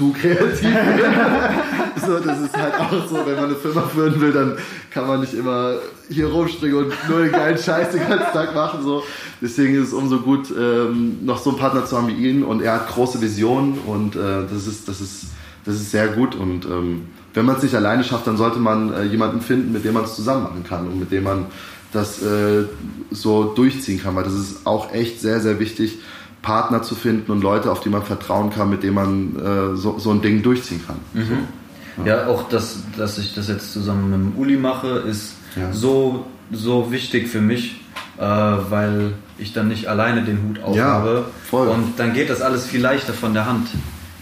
zu kreativ bin. [laughs] so, das ist halt auch so, wenn man eine Firma führen will, dann kann man nicht immer hier rumspringen und nur den geilen Scheiß den ganzen Tag machen. So. Deswegen ist es umso gut, ähm, noch so einen Partner zu haben wie ihn und er hat große Visionen und äh, das, ist, das, ist, das ist sehr gut und ähm, wenn man es nicht alleine schafft, dann sollte man äh, jemanden finden, mit dem man es zusammen machen kann und mit dem man das äh, so durchziehen kann, weil das ist auch echt sehr, sehr wichtig, Partner zu finden und Leute, auf die man vertrauen kann, mit denen man äh, so, so ein Ding durchziehen kann. So. Ja, auch dass, dass ich das jetzt zusammen mit dem Uli mache, ist Ja. so, so wichtig für mich, äh, weil ich dann nicht alleine den Hut Ja, aufhabe. voll. Und dann geht das alles viel leichter von der Hand.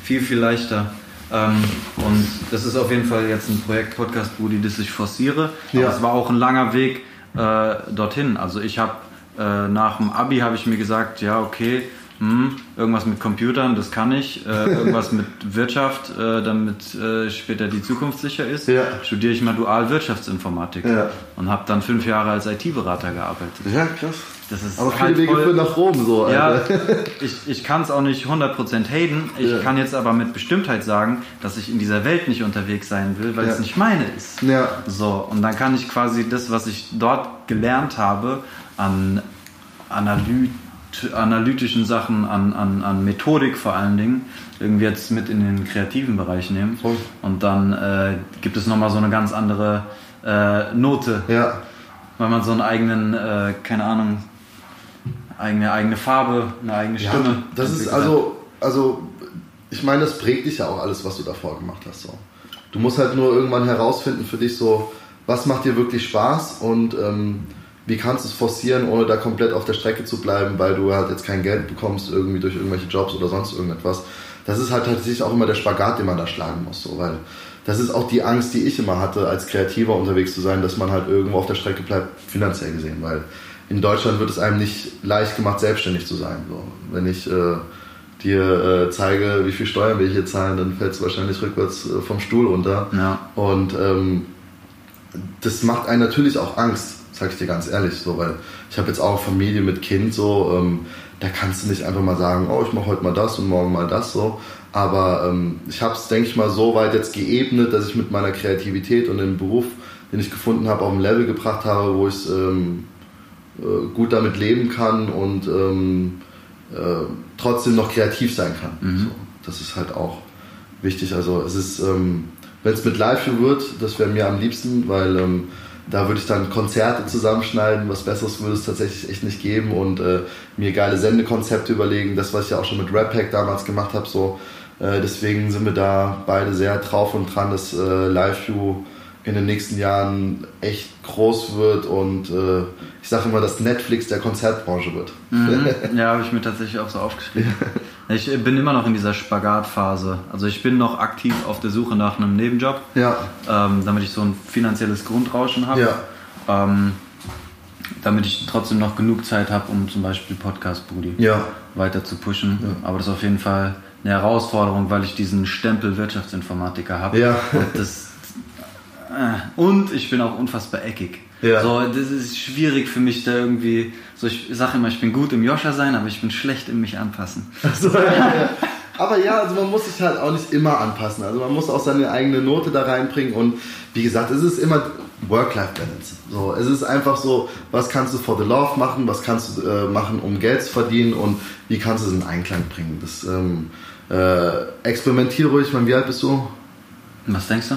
Viel, viel leichter. Ähm, und das ist auf jeden Fall jetzt ein Projekt Podcast Brudi, das ich forciere. Aber Ja. es war auch ein langer Weg äh, dorthin. Also ich habe äh, nach dem Abi habe ich mir gesagt, ja okay, hm, irgendwas mit Computern, das kann ich. Äh, [laughs] irgendwas mit Wirtschaft, äh, damit äh, später die Zukunft sicher ist. Ja. Studiere ich mal Dual Wirtschaftsinformatik Ja. und habe dann fünf Jahre als IT-Berater gearbeitet. Ja, krass. Das ist Aber viele halt Wege voll- führen nach Rom, so, ja, Alter. [laughs] ich, ich kann es auch nicht 100% haten. Ich Ja. kann jetzt aber mit Bestimmtheit sagen, dass ich in dieser Welt nicht unterwegs sein will, weil Ja. es nicht meine ist. Ja. So, und dann kann ich quasi das, was ich dort gelernt habe, an Analyt analytischen Sachen, an, an, an Methodik vor allen Dingen, irgendwie jetzt mit in den kreativen Bereich nehmen. Voll. Und dann äh, gibt es nochmal so eine ganz andere äh, Note, Ja, weil man so einen eigenen, äh, keine Ahnung, eigene, eigene Farbe, eine eigene Ja, Stimme. das ist also, also, ich meine, das prägt dich ja auch alles, was du davor gemacht hast. So. Du musst halt nur irgendwann herausfinden für dich so, was macht dir wirklich Spaß und ähm, wie kannst du es forcieren, ohne da komplett auf der Strecke zu bleiben, weil du halt jetzt kein Geld bekommst, irgendwie durch irgendwelche Jobs oder sonst irgendetwas. Das ist halt tatsächlich auch immer der Spagat, den man da schlagen muss, so, weil das ist auch die Angst, die ich immer hatte, als Kreativer unterwegs zu sein, dass man halt irgendwo auf der Strecke bleibt, finanziell gesehen, weil in Deutschland wird es einem nicht leicht gemacht, selbstständig zu sein. So. Wenn ich äh, dir äh, zeige, wie viel Steuern wir hier zahlen, dann fällst du wahrscheinlich rückwärts äh, vom Stuhl runter. Ja. Und ähm, das macht einen natürlich auch Angst, sag ich dir ganz ehrlich, so, weil ich habe jetzt auch Familie mit Kind, so, ähm, da kannst du nicht einfach mal sagen, oh, ich mache heute mal das und morgen mal das, so. Aber ähm, ich habe es, denke ich mal, so weit jetzt geebnet, dass ich mit meiner Kreativität und dem Beruf, den ich gefunden habe, auf ein Level gebracht habe, wo ich ähm, äh, gut damit leben kann und ähm, äh, trotzdem noch kreativ sein kann. So, das ist halt auch wichtig. Also es ist, ähm, wenn es mit Live wird, das wäre mir am liebsten, weil ähm, da würde ich dann Konzerte zusammenschneiden. Was Besseres würde es tatsächlich echt nicht geben und äh, mir geile Sendekonzepte überlegen. Das, was ich ja auch schon mit Rap Hack damals gemacht habe, so. Äh, deswegen sind wir da beide sehr drauf und dran, dass äh, Live-View in den nächsten Jahren echt groß wird und äh, ich sage immer, dass Netflix der Konzertbranche wird. Mhm. [laughs] Ja, habe ich mir tatsächlich auch so aufgeschrieben. [laughs] Ich bin immer noch in dieser Spagatphase. Also ich bin noch aktiv auf der Suche nach einem Nebenjob, Ja. ähm, damit ich so ein finanzielles Grundrauschen habe. Ja. Ähm, damit ich trotzdem noch genug Zeit habe, um zum Beispiel Podcast Brudi Ja. weiter zu pushen. Aber das ist auf jeden Fall eine Herausforderung, weil ich diesen Stempel Wirtschaftsinformatiker habe. Ja. Und, das, äh, und ich bin auch unfassbar eckig. Ja. So, das ist schwierig für mich da irgendwie. So, ich sage immer, ich bin gut im Joscha sein, aber ich bin schlecht im mich anpassen. So, ja, ja. Aber ja, also man muss sich halt auch nicht immer anpassen. Also man muss auch seine eigene Note da reinbringen und wie gesagt, es ist immer Work-Life-Balance. So, es ist einfach so, was kannst du for the love machen, was kannst du äh, machen, um Geld zu verdienen und wie kannst du es in Einklang bringen. Das ähm, äh, experimentiere ruhig. Ich meine, wie alt bist du? Was denkst du?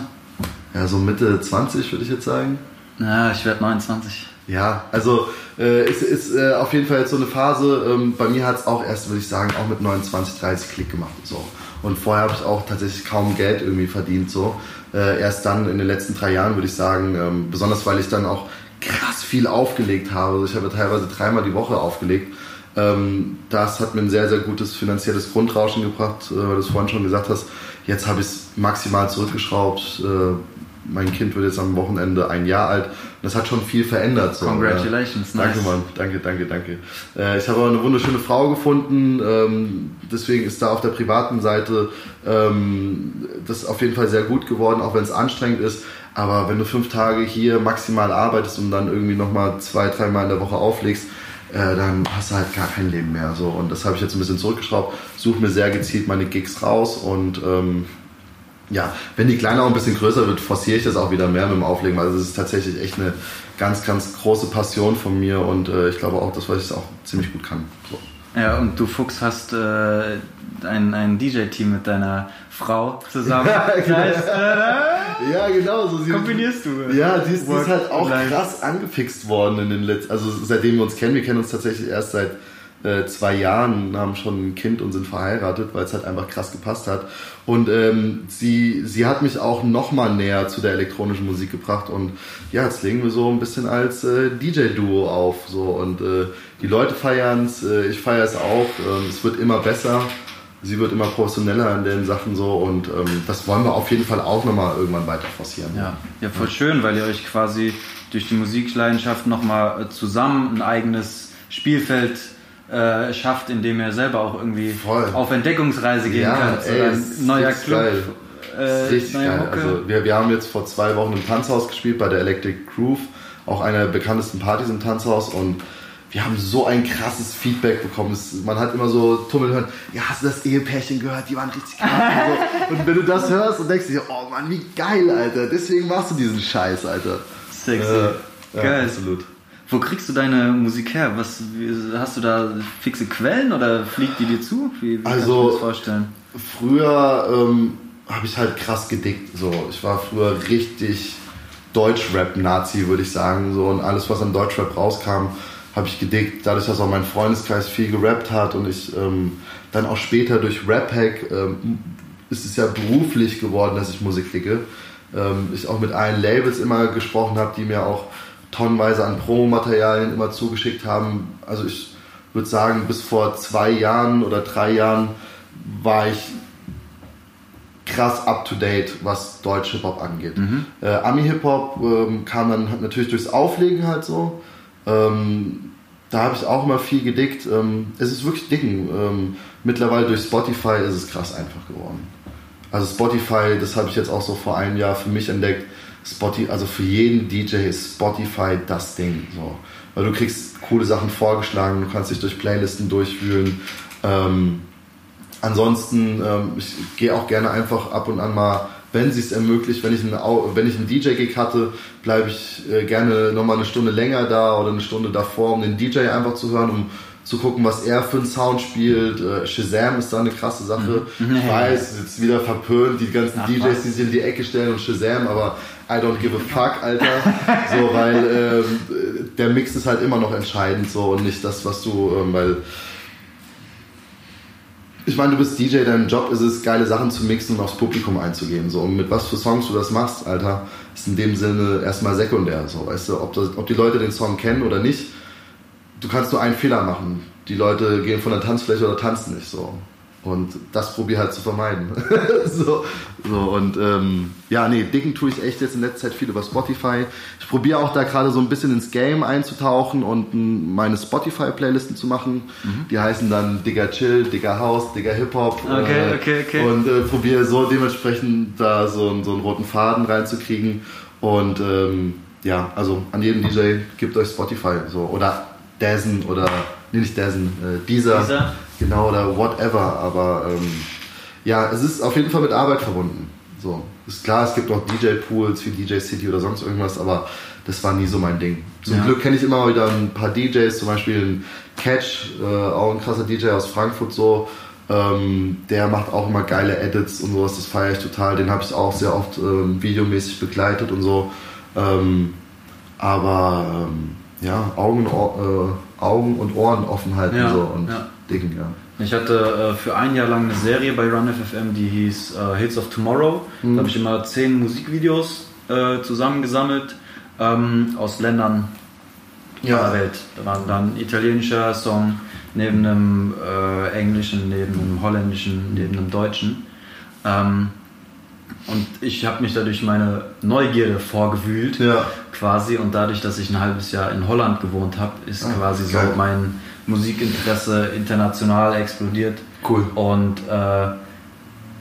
Ja, so Mitte 20 würde ich jetzt sagen. Na, ich werde 29. Ja, also äh, ist, ist äh, auf jeden Fall jetzt so eine Phase. Ähm, bei mir hat es auch erst, würde ich sagen, auch mit 29, 30 Klick gemacht. und So. Und vorher habe ich auch tatsächlich kaum Geld irgendwie verdient. So. Äh, erst dann in den letzten drei Jahren würde ich sagen, ähm, besonders weil ich dann auch krass viel aufgelegt habe. Also ich habe teilweise dreimal die Woche aufgelegt. Ähm, das hat mir ein sehr, sehr gutes finanzielles Grundrauschen gebracht, äh, weil du es vorhin schon gesagt hast. Jetzt habe ich es maximal zurückgeschraubt. Mein Kind wird jetzt am Wochenende ein Jahr alt. Das hat schon viel verändert. So. Congratulations, Ja. Danke, nice. Mann. Danke, danke, danke. Äh, ich habe auch eine wunderschöne Frau gefunden. Ähm, deswegen ist da auf der privaten Seite ähm, das auf jeden Fall sehr gut geworden, auch wenn es anstrengend ist. Aber wenn du fünf Tage hier maximal arbeitest und dann irgendwie nochmal zwei, dreimal in der Woche auflegst, äh, dann hast du halt gar kein Leben mehr. So. Und das habe ich jetzt ein bisschen zurückgeschraubt. Suche mir sehr gezielt meine Gigs raus und ähm, ja, wenn die Kleine auch ein bisschen größer wird, forciere ich das auch wieder mehr mit dem Auflegen, weil es ist tatsächlich echt eine ganz, ganz große Passion von mir und äh, ich glaube auch, dass ich es auch ziemlich gut kann. So. Ja, und du Fuchs hast äh, ein, ein DJ-Team mit deiner Frau zusammen. [laughs] genau. Nice. Ja, genau. So sie, Kombinierst du. Ja, die ist, Work ist halt auch krass angefixt worden in den letzten, also seitdem wir uns kennen, wir kennen uns tatsächlich erst seit äh, zwei Jahren, haben schon ein Kind und sind verheiratet, weil es halt einfach krass gepasst hat. Und ähm, sie, sie hat mich auch noch mal näher zu der elektronischen Musik gebracht und ja, jetzt legen wir so ein bisschen als äh, DJ-Duo auf so und äh, die Leute feiern es, äh, ich feiere es auch, ähm, es wird immer besser. Sie wird immer professioneller in den Sachen so und ähm, das wollen wir auf jeden Fall auch nochmal irgendwann weiter forcieren. Ja, ja, voll schön, weil ihr euch quasi durch die Musikleidenschaft nochmal zusammen ein eigenes Spielfeld äh, schafft, in dem ihr selber auch irgendwie Voll. auf Entdeckungsreise gehen Ja. So ey, ein neuer Club, äh, richtig neue geil. Mucke. Also wir, wir haben jetzt vor zwei Wochen im Tanzhaus gespielt bei der Electric Groove, auch einer der bekanntesten Partys im Tanzhaus und wir haben so ein krasses Feedback bekommen. Es, man hat immer so Tummel hören, ja, hast du das Ehepärchen gehört? Die waren richtig krass. und, so. [laughs] und wenn du das hörst und denkst dir, oh Mann, wie geil, Alter. Deswegen machst du diesen Scheiß, Alter. Sexy. Äh, ja, Geil. absolut. Wo kriegst du deine Musik her? Was, hast du da fixe Quellen oder fliegt die dir zu? Wie, wie kannst Also- du das vorstellen? Früher ähm, habe ich halt krass gedickt. So. Ich war früher richtig Deutschrap-Nazi, würde ich sagen. So. Und alles, was an Deutschrap rauskam, habe ich gedickt. Dadurch, dass auch mein Freundeskreis viel gerappt hat und ich ähm, dann auch später durch Rap-Hack ähm, ist es ja beruflich geworden, dass ich Musik dicke. Ähm, ich auch mit allen Labels immer gesprochen habe, die mir auch tonnenweise an Promomaterialien immer zugeschickt haben. Also ich würde sagen, bis vor zwei Jahren oder drei Jahren war ich krass up to date, was deutsche Hip-Hop angeht. Äh, Ami-Hip-Hop ähm, kam dann natürlich durchs Auflegen halt so. Ähm, da habe ich auch immer viel gedickt. Ähm, es ist wirklich dicken. Ähm, mittlerweile durch Spotify ist es krass einfach geworden. Also Spotify, das habe ich jetzt auch so vor einem Jahr für mich entdeckt. Spotify, also für jeden DJ ist Spotify das Ding. So. Weil du kriegst coole Sachen vorgeschlagen, du kannst dich durch Playlisten durchwühlen. Ähm, ansonsten, ähm, ich gehe auch gerne einfach ab und an mal, wenn sie es ermöglicht, wenn ich einen, wenn ich einen DJ-Gig hatte, bleibe ich äh, gerne nochmal eine Stunde länger da oder eine Stunde davor, um den DJ einfach zu hören, um zu gucken, was er für einen Sound spielt. Äh, Shazam ist da eine krasse Sache. Ich weiß, es ist jetzt wieder verpönt, die ganzen Ach, DJs, die sich in die Ecke stellen und Shazam, aber I don't give a fuck, Alter. so, weil ähm, der Mix ist halt immer noch entscheidend so und nicht das, was du, ähm, weil ich meine, du bist DJ, dein Job ist es, geile Sachen zu mixen und aufs Publikum einzugehen. So, und mit was für Songs du das machst, Alter, ist in dem Sinne erstmal sekundär. So, weißt du, ob, das, ob die Leute den Song kennen oder nicht, du kannst nur einen Fehler machen. Die Leute gehen von der Tanzfläche oder tanzen nicht so. Und das probiere halt zu vermeiden. [laughs] so, so, und ähm, ja, nee, dicken tue ich echt jetzt in letzter Zeit viel über Spotify. Ich probiere auch da gerade so ein bisschen ins Game einzutauchen und meine Spotify-Playlisten zu machen. Mhm. Die heißen dann Digger Chill, Digger House, Digger Hip-Hop. Okay, äh, okay, okay. Und äh, probiere so dementsprechend da so, einen- so einen roten Faden reinzukriegen. Und ähm, ja, also an jedem DJ gebt euch Spotify so oder Dazen oder nee, nicht Dazen, äh, Deezer, Deezer. Genau oder whatever. Aber ähm, ja, es ist auf jeden Fall mit Arbeit verbunden. So ist klar, es gibt auch DJ-Pools wie DJ City oder sonst irgendwas, aber das war nie so mein Ding. Zum Ja. Glück kenne ich immer wieder ein paar DJs, zum Beispiel ein Catch, äh, auch ein krasser DJ aus Frankfurt so. Ähm, der macht auch immer geile Edits und sowas, das feiere ich total. Den habe ich auch sehr oft ähm, videomäßig begleitet und so. Ähm, aber ähm, ja, Augen, äh, Augen und Ohren offen halten Ja, so und ja. Dicken, ja. Ich hatte äh, für ein Jahr lang eine Serie bei Run FFM, die hieß äh, Hits of Tomorrow. Mhm. Da habe ich immer zehn Musikvideos äh, zusammengesammelt ähm, aus Ländern Ja. der Welt. Da waren dann italienischer Song neben einem äh, englischen, neben einem holländischen, neben einem deutschen. Ähm, und ich habe mich dadurch meine Neugierde vorgewühlt, Ja. quasi. Und dadurch, dass ich ein halbes Jahr in Holland gewohnt habe, ist Ah, quasi so geil. mein Musikinteresse international explodiert. Cool. Und äh,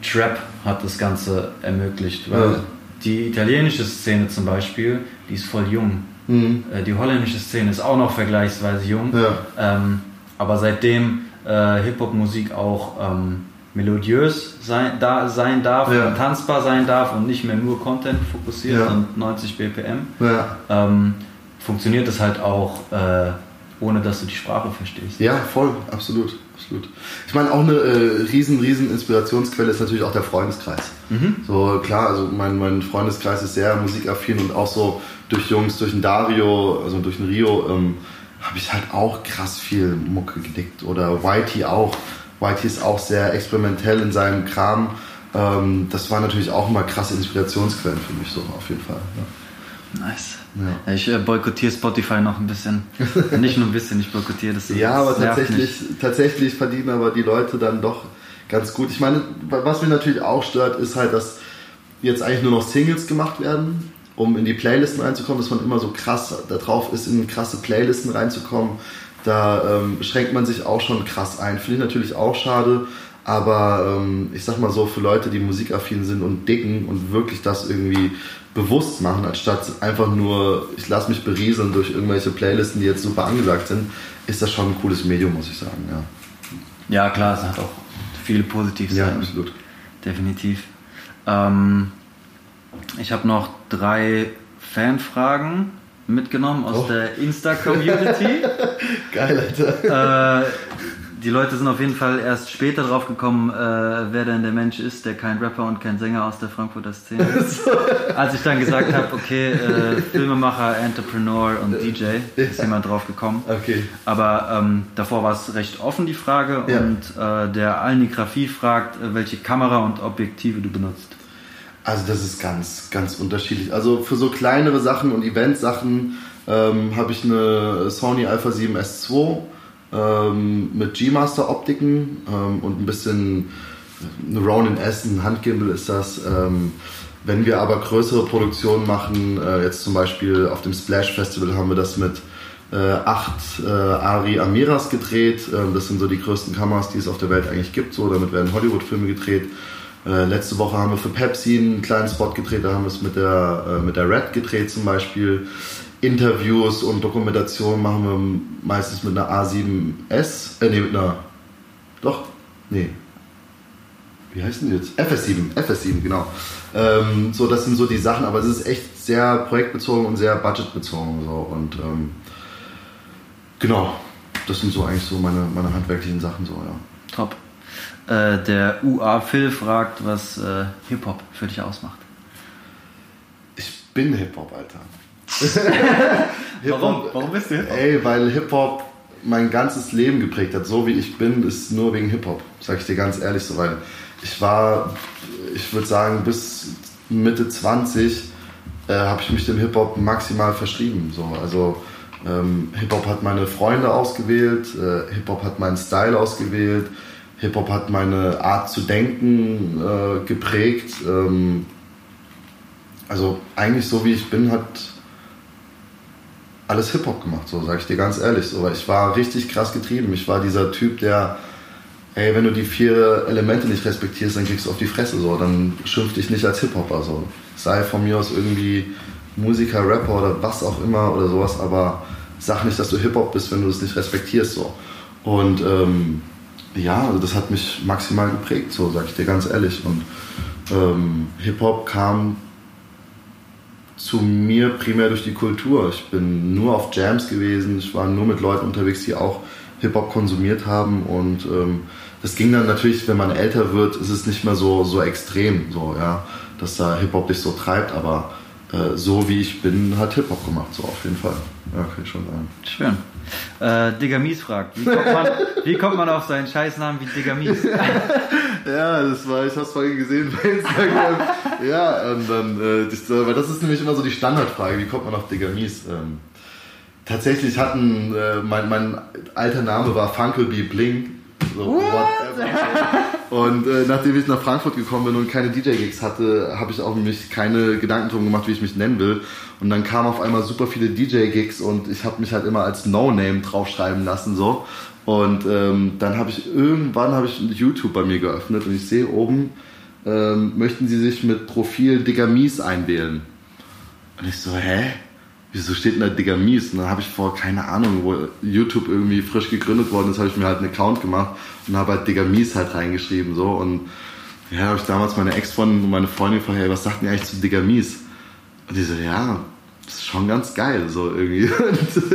Trap hat das Ganze ermöglicht, weil Ja. die italienische Szene zum Beispiel, die ist voll jung. Mhm. Äh, Die holländische Szene ist auch noch vergleichsweise jung. Ja. Ähm, aber seitdem äh, Hip-Hop-Musik auch ähm, melodiös sein, da, sein darf, Ja. und tanzbar sein darf und nicht mehr nur Content fokussiert Ja. und 90 BPM, ähm, funktioniert es halt auch, äh, ohne dass du die Sprache verstehst. Ja, voll, absolut, absolut. Ich meine, auch eine äh, riesen, riesen Inspirationsquelle ist natürlich auch der Freundeskreis. So klar, also mein, mein Freundeskreis ist sehr musikaffin und auch so durch Jungs, durch den Dario, also durch den Rio, ähm, habe ich halt auch krass viel Mucke gedickt. Oder Whitey auch. Whitey ist auch sehr experimentell in seinem Kram. Ähm, das war natürlich auch immer krasse Inspirationsquellen für mich, so auf jeden Fall. Ja. Nice. Ja. Ich äh, boykottiere Spotify noch ein bisschen. [laughs] Nicht nur ein bisschen, ich boykottiere das. Ja, aber tatsächlich, tatsächlich verdienen aber die Leute dann doch ganz gut. Ich meine, was mir natürlich auch stört, ist halt, dass jetzt eigentlich nur noch Singles gemacht werden, um in die Playlisten reinzukommen, dass man immer so krass da drauf ist, in krasse Playlisten reinzukommen. Da ähm, schränkt man sich auch schon krass ein. Finde ich natürlich auch schade. Aber ähm, ich sag mal so, für Leute, die musikaffin sind und dicken und wirklich das irgendwie bewusst machen, anstatt einfach nur, ich lasse mich berieseln durch irgendwelche Playlisten, die jetzt super angesagt sind, ist das schon ein cooles Medium, muss ich sagen. Ja. Ja, klar, es hat auch viele positive ja Seiten. absolut. Definitiv. Ähm, ich habe noch drei Fanfragen mitgenommen aus Oh. der Insta-Community. [laughs] Geil, Alter. äh, die Leute sind auf jeden Fall erst später drauf gekommen, äh, wer denn der Mensch ist, der kein Rapper und kein Sänger aus der Frankfurter Szene [laughs] ist. Als ich dann gesagt habe, okay, äh, Filmemacher, Entrepreneur und DJ, ist jemand drauf gekommen. Okay. Aber ähm, davor war es recht offen, die Frage. Ja. Und äh, der Alnigrafie fragt, äh, welche Kamera und Objektive du benutzt. Also das ist ganz, ganz unterschiedlich. Also für so kleinere Sachen und Event-Sachen ähm, habe ich eine Sony Alpha 7 S2 ähm, mit G-Master-Optiken ähm, und ein bisschen eine Ronin S, ein Handgimbal ist das. Ähm, wenn wir aber größere Produktionen machen, äh, jetzt zum Beispiel auf dem Splash Festival haben wir das mit äh, acht äh, Ari Amiras gedreht. Ähm, das sind so die größten Kameras, die es auf der Welt eigentlich gibt. So, damit werden Hollywood-Filme gedreht. Äh, letzte Woche haben wir für Pepsi einen kleinen Spot gedreht, da haben wir es mit der, äh, mit der Red gedreht zum Beispiel. Interviews und Dokumentationen machen wir meistens mit einer A7S, äh, nee, mit einer, doch, nee, wie heißt denn die jetzt? FS7, FS7, genau. Ähm, so, das sind so die Sachen, aber es ist echt sehr projektbezogen und sehr budgetbezogen. So. Und ähm, genau, das sind so eigentlich so meine, meine handwerklichen Sachen, so, ja. Top. Äh, der UA Phil fragt, was äh, Hip-Hop für dich ausmacht. Ich bin Hip-Hop, Alter. [laughs] Warum? Warum bist du Hip-Hop? Ey, weil Hip-Hop mein ganzes Leben geprägt hat. So wie ich bin, ist nur wegen Hip-Hop. Sag ich dir ganz ehrlich so, weil ich war, ich würde sagen, bis Mitte 20 äh, habe ich mich dem Hip-Hop maximal verschrieben. So. Also ähm, Hip-Hop hat meine Freunde ausgewählt, äh, Hip-Hop hat meinen Style ausgewählt, Hip-Hop hat meine Art zu denken äh, geprägt. Ähm, also eigentlich so wie ich bin, hat alles Hip-Hop gemacht, so sage ich dir ganz ehrlich. So, weil ich war richtig krass getrieben. Ich war dieser Typ, der, ey, wenn du die vier Elemente nicht respektierst, dann kriegst du auf die Fresse, so, dann schimpf dich nicht als Hip-Hopper, so. Sei von mir aus irgendwie Musiker, Rapper oder was auch immer oder sowas, aber sag nicht, dass du Hip-Hop bist, wenn du es nicht respektierst, so. Und ähm, ja, also das hat mich maximal geprägt, so sag ich dir ganz ehrlich. Und ähm, Hip-Hop kam zu mir primär durch die Kultur. Ich bin nur auf Jams gewesen, ich war nur mit Leuten unterwegs, die auch Hip-Hop konsumiert haben und ähm, das ging dann natürlich, wenn man älter wird, ist es nicht mehr so, so extrem, so, ja, dass da Hip-Hop dich so treibt, aber äh, so wie ich bin, hat Hip-Hop gemacht, so auf jeden Fall. Ja, kann ich schon sagen. Schön. Äh, Digga Mies fragt, wie kommt, man, wie kommt man auf seinen Scheißnamen wie Digga Mies? [laughs] ja, das war, ich hab's vorhin gesehen bei Instagram. [laughs] ja, und dann, äh, das, weil das ist nämlich immer so die Standardfrage, wie kommt man auf Digga Mies? Ähm, tatsächlich hatten, äh, mein, mein alter Name war Funkelby Bling. So, whatever. Und äh, nachdem ich nach Frankfurt gekommen bin und keine DJ-Gigs hatte, habe ich auch mich keine Gedanken drum gemacht, wie ich mich nennen will. Und dann kamen auf einmal super viele DJ-Gigs und ich habe mich halt immer als No-Name draufschreiben lassen so. Und ähm, dann habe ich irgendwann habe ich YouTube bei mir geöffnet und ich sehe oben, ähm, möchten Sie sich mit Profil Digger Mies einwählen? Und ich so, hä? wieso steht denn da Digga Mies? Und dann habe ich vor, keine Ahnung, wo YouTube irgendwie frisch gegründet worden ist, habe ich mir halt einen Account gemacht und habe halt Digga Mies halt reingeschrieben. so Und ja, habe ich damals meine Ex-Freundin und meine Freundin gefragt, hey, was sagt ihr eigentlich zu Digga Mies? Und die so, ja, das ist schon ganz geil, so irgendwie. Und,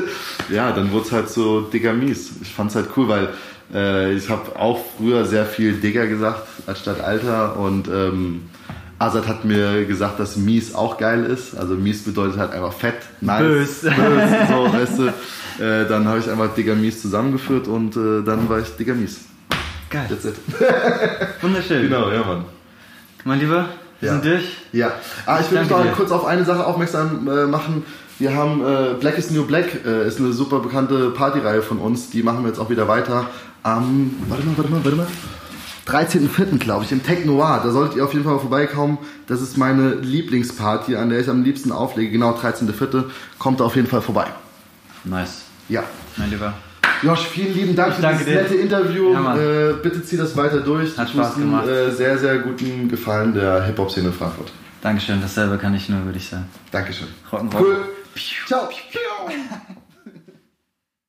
[laughs] ja, dann wurde es halt so Digga Mies. Ich fand es halt cool, weil äh, ich habe auch früher sehr viel Digga gesagt, als statt Alter und ähm, Azad hat mir gesagt, dass Mies auch geil ist. Also Mies bedeutet halt einfach fett, nice, bös, bös so, weißt du. Äh, dann habe ich einfach Digger Mies zusammengeführt und äh, dann war ich Digger Mies. Geil. That's it. Wunderschön. [laughs] Genau, ja, Mann. Mein Lieber, wir sind durch. Ja. Ah, ich will mich noch dir. kurz auf eine Sache aufmerksam äh, machen. Wir haben äh, Black is New Black, äh, ist eine super bekannte Partyreihe von uns. Die machen wir jetzt auch wieder weiter. Am, warte mal, warte mal, warte mal. 13.04. glaube ich, im Tech Noir. Da solltet ihr auf jeden Fall vorbeikommen. Das ist meine Lieblingsparty, an der ich am liebsten auflege. Genau, 13.04. Kommt da auf jeden Fall vorbei. Nice. Ja. Mein Lieber. Josh, vielen lieben Dank ich für das nette Interview. Ja, äh, bitte zieh das weiter durch. Hat Spaß gemacht. Einen, äh, sehr, sehr guten Gefallen der Hip-Hop-Szene in Frankfurt. Dankeschön, dasselbe kann ich nur über dich sagen. Dankeschön. Rock'n'Roll. Cool. Ciao.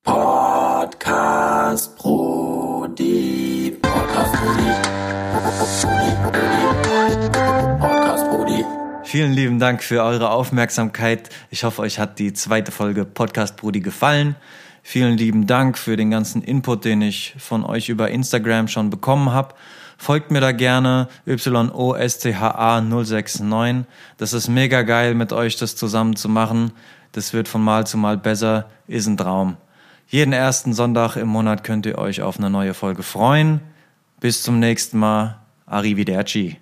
Podcast Brody. Podcast Brody. Podcast Brody. Vielen lieben Dank für eure Aufmerksamkeit. Ich hoffe, euch hat die zweite Folge Podcast Brody gefallen. Vielen lieben Dank für den ganzen Input, den ich von euch über Instagram schon bekommen habe. Folgt mir da gerne, YOSTHA069. Das ist mega geil, mit euch das zusammen zu machen. Das wird von Mal zu Mal besser, ist ein Traum. Jeden ersten Sonntag im Monat könnt ihr euch auf eine neue Folge freuen. Bis zum nächsten Mal. Arrivederci.